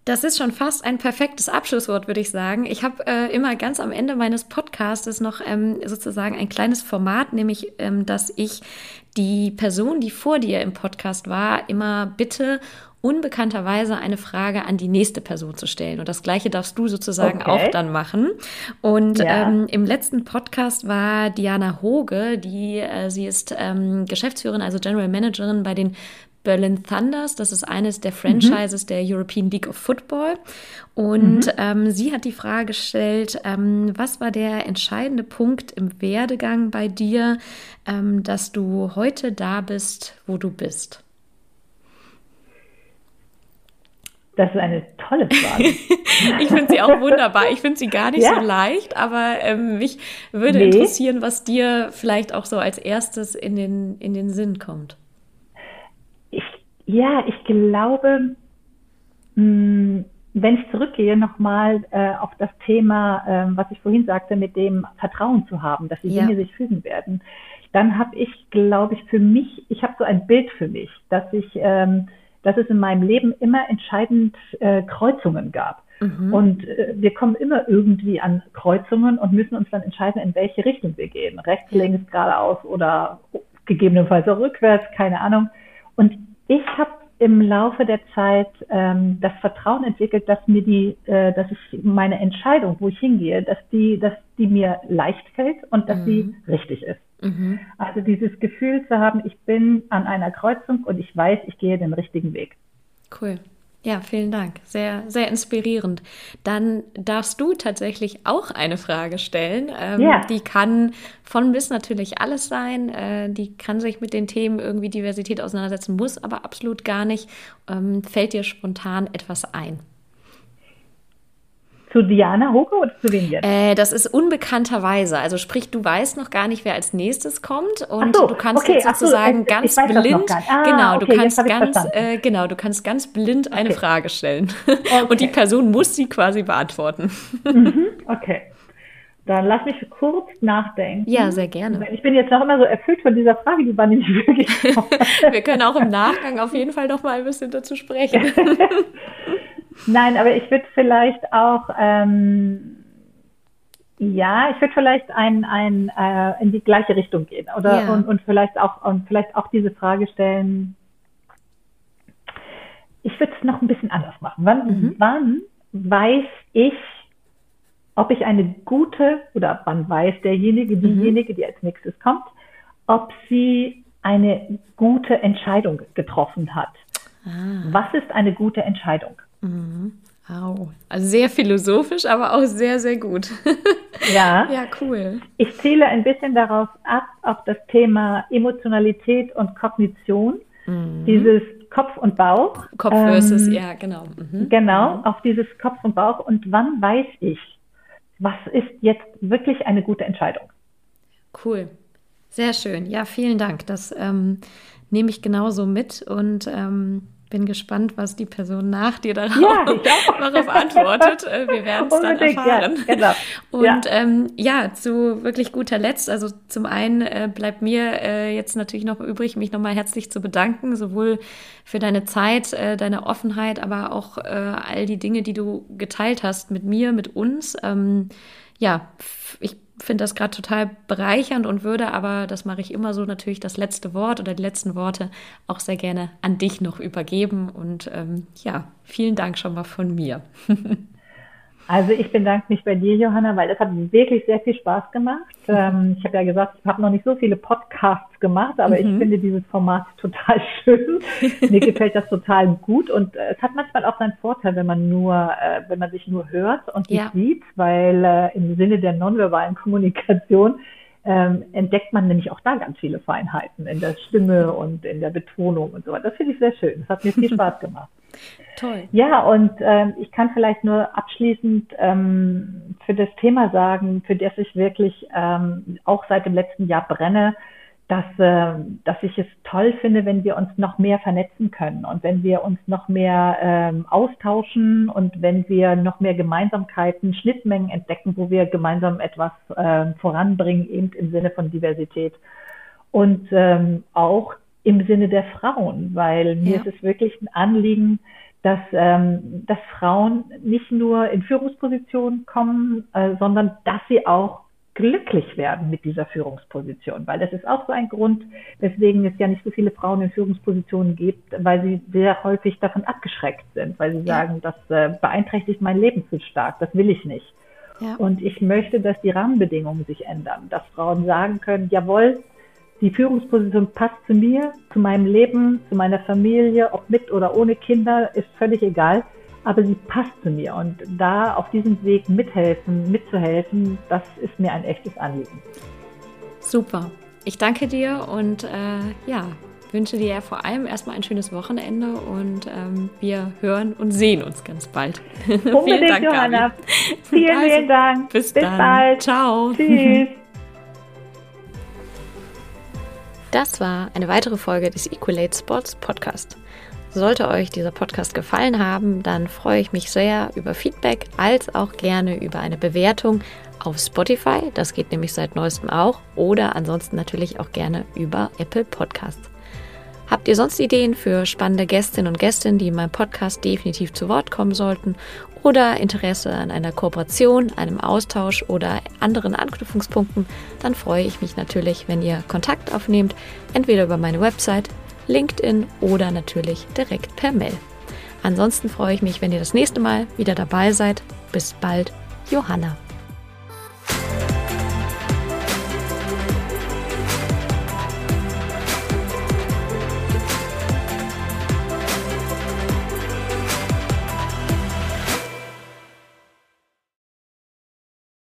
Das ist schon fast ein perfektes Abschlusswort, würde ich sagen. Ich habe äh, immer ganz am Ende meines Podcasts noch ähm, sozusagen ein kleines Format, nämlich, ähm, dass ich die Person, die vor dir im Podcast war, immer bitte unbekannterweise eine Frage an die nächste Person zu stellen. Und das Gleiche darfst du sozusagen okay. auch dann machen. Und ja. ähm, im letzten Podcast war Diana Hoge, die äh, sie ist ähm, Geschäftsführerin, also General Managerin bei den Berlin Thunders. Das ist eines der Franchises mhm. der European League of Football. Und mhm. ähm, sie hat die Frage gestellt, ähm, was war der entscheidende Punkt im Werdegang bei dir, ähm, dass du heute da bist, wo du bist? Das ist eine tolle Frage. ich finde sie auch wunderbar. Ich finde sie gar nicht ja. so leicht, aber ähm, mich würde nee. interessieren, was dir vielleicht auch so als erstes in den, in den Sinn kommt. Ich, ja, ich glaube, mh, hm, wenn ich zurückgehe nochmal äh, auf das Thema, äh, was ich vorhin sagte, mit dem Vertrauen zu haben, dass die ja. Dinge sich fügen werden, dann habe ich, glaube ich, für mich, ich habe so ein Bild für mich, dass ich ähm, dass es in meinem Leben immer entscheidend äh, Kreuzungen gab. Mhm. Und äh, wir kommen immer irgendwie an Kreuzungen und müssen uns dann entscheiden, in welche Richtung wir gehen. Rechts, links, geradeaus oder gegebenenfalls auch rückwärts, keine Ahnung. Und ich habe im Laufe der Zeit ähm, das Vertrauen entwickelt, dass mir die, äh, dass ich meine Entscheidung, wo ich hingehe, dass die, dass die mir leicht fällt und dass mhm. sie richtig ist. Mhm. Also dieses Gefühl zu haben, ich bin an einer Kreuzung und ich weiß, ich gehe den richtigen Weg. Cool. Ja, vielen Dank. Sehr, sehr inspirierend. Dann darfst du tatsächlich auch eine Frage stellen. Ähm, ja. Die kann von bis natürlich alles sein. Äh, die kann sich mit den Themen irgendwie Diversität auseinandersetzen, muss aber absolut gar nicht. Ähm, fällt dir spontan etwas ein? Zu Diana Hoke oder zu wem jetzt? Äh, das ist unbekannterweise. Also sprich, du weißt noch gar nicht, wer als nächstes kommt und so, du kannst okay, jetzt sozusagen so, ganz blind, ah, genau, okay, du kannst ganz, äh, genau, du kannst ganz blind eine okay. Frage stellen und die Person muss sie quasi beantworten. Mhm, okay. Dann lass mich kurz nachdenken. Ja, sehr gerne. Ich bin jetzt noch immer so erfüllt von dieser Frage, die war nicht wirklich. Wir können auch im Nachgang auf jeden Fall noch mal ein bisschen dazu sprechen. Nein, aber ich würde vielleicht auch, ähm, ja, ich würde vielleicht ein, ein, äh, in die gleiche Richtung gehen oder ja. und, und vielleicht auch und vielleicht auch diese Frage stellen. Ich würde es noch ein bisschen anders machen. Wann, mhm. wann weiß ich, ob ich eine gute oder wann weiß derjenige, mhm. diejenige, die als nächstes kommt, ob sie eine gute Entscheidung getroffen hat. Ah. Was ist eine gute Entscheidung? Mhm. Au. Also sehr philosophisch, aber auch sehr, sehr gut. ja. Ja, cool. Ich ziele ein bisschen darauf ab, auf das Thema Emotionalität und Kognition. Mhm. Dieses Kopf und Bauch. Kopf versus, ähm, ja, genau. Mhm. Genau, mhm. auf dieses Kopf und Bauch. Und wann weiß ich, was ist jetzt wirklich eine gute Entscheidung? Cool. Sehr schön. Ja, vielen Dank. Das ähm, nehme ich genauso mit und ähm, bin gespannt, was die Person nach dir darauf, ja, darauf antwortet. Äh, wir werden es dann erfahren. Ja, genau. Und ja. Ähm, ja. zu wirklich guter Letzt, also zum einen äh, bleibt mir äh, jetzt natürlich noch übrig, mich nochmal herzlich zu bedanken, sowohl für deine Zeit, äh, deine Offenheit, aber auch äh, all die Dinge, die du geteilt hast mit mir, mit uns. Ähm, ja, ich finde das gerade total bereichernd und würde aber, das mache ich immer so, natürlich das letzte Wort oder die letzten Worte auch sehr gerne an dich noch übergeben. Und ähm, ja, vielen Dank schon mal von mir. Also ich bedanke mich bei dir, Johanna, weil das hat wirklich sehr viel Spaß gemacht. Ähm, ich habe ja gesagt, ich habe noch nicht so viele Podcasts gemacht, aber mhm. ich finde dieses Format total schön. Mir gefällt das total gut und äh, es hat manchmal auch seinen Vorteil, wenn man nur, äh, wenn man sich nur hört und nicht ja. sieht, weil äh, im Sinne der nonverbalen Kommunikation ähm, entdeckt man nämlich auch da ganz viele Feinheiten in der Stimme und in der Betonung und so weiter. Das finde ich sehr schön. Das hat mir viel Spaß gemacht. Toll. Ja, und ähm, ich kann vielleicht nur abschließend ähm, für das Thema sagen, für das ich wirklich ähm, auch seit dem letzten Jahr brenne, dass, äh, dass ich es toll finde, wenn wir uns noch mehr vernetzen können und wenn wir uns noch mehr ähm, austauschen und wenn wir noch mehr Gemeinsamkeiten, Schnittmengen entdecken, wo wir gemeinsam etwas äh, voranbringen, eben im Sinne von Diversität. Und ähm, auch im Sinne der Frauen, weil mir ja. ist es wirklich ein Anliegen, dass, ähm, dass Frauen nicht nur in Führungspositionen kommen, äh, sondern dass sie auch glücklich werden mit dieser Führungsposition, weil das ist auch so ein Grund, weswegen es ja nicht so viele Frauen in Führungspositionen gibt, weil sie sehr häufig davon abgeschreckt sind, weil sie sagen, das äh, beeinträchtigt mein Leben zu stark, das will ich nicht. Ja. Und ich möchte, dass die Rahmenbedingungen sich ändern, dass Frauen sagen können, jawohl, die Führungsposition passt zu mir, zu meinem Leben, zu meiner Familie, ob mit oder ohne Kinder, ist völlig egal. Aber sie passt zu mir und da auf diesem Weg mithelfen, mitzuhelfen, das ist mir ein echtes Anliegen. Super. Ich danke dir und äh, ja, wünsche dir vor allem erstmal ein schönes Wochenende und ähm, wir hören und sehen uns ganz bald. Unbedingt, vielen Dank, Johanna. Vielen, also, vielen Dank. Bis, bis bald. Ciao. Tschüss. Das war eine weitere Folge des Equalate Sports Podcast. Sollte euch dieser Podcast gefallen haben, dann freue ich mich sehr über Feedback als auch gerne über eine Bewertung auf Spotify. Das geht nämlich seit neuestem auch. Oder ansonsten natürlich auch gerne über Apple Podcasts. Habt ihr sonst Ideen für spannende Gästinnen und Gäste, die in meinem Podcast definitiv zu Wort kommen sollten? Oder Interesse an einer Kooperation, einem Austausch oder anderen Anknüpfungspunkten? Dann freue ich mich natürlich, wenn ihr Kontakt aufnehmt, entweder über meine Website, LinkedIn oder natürlich direkt per Mail. Ansonsten freue ich mich, wenn ihr das nächste Mal wieder dabei seid. Bis bald, Johanna.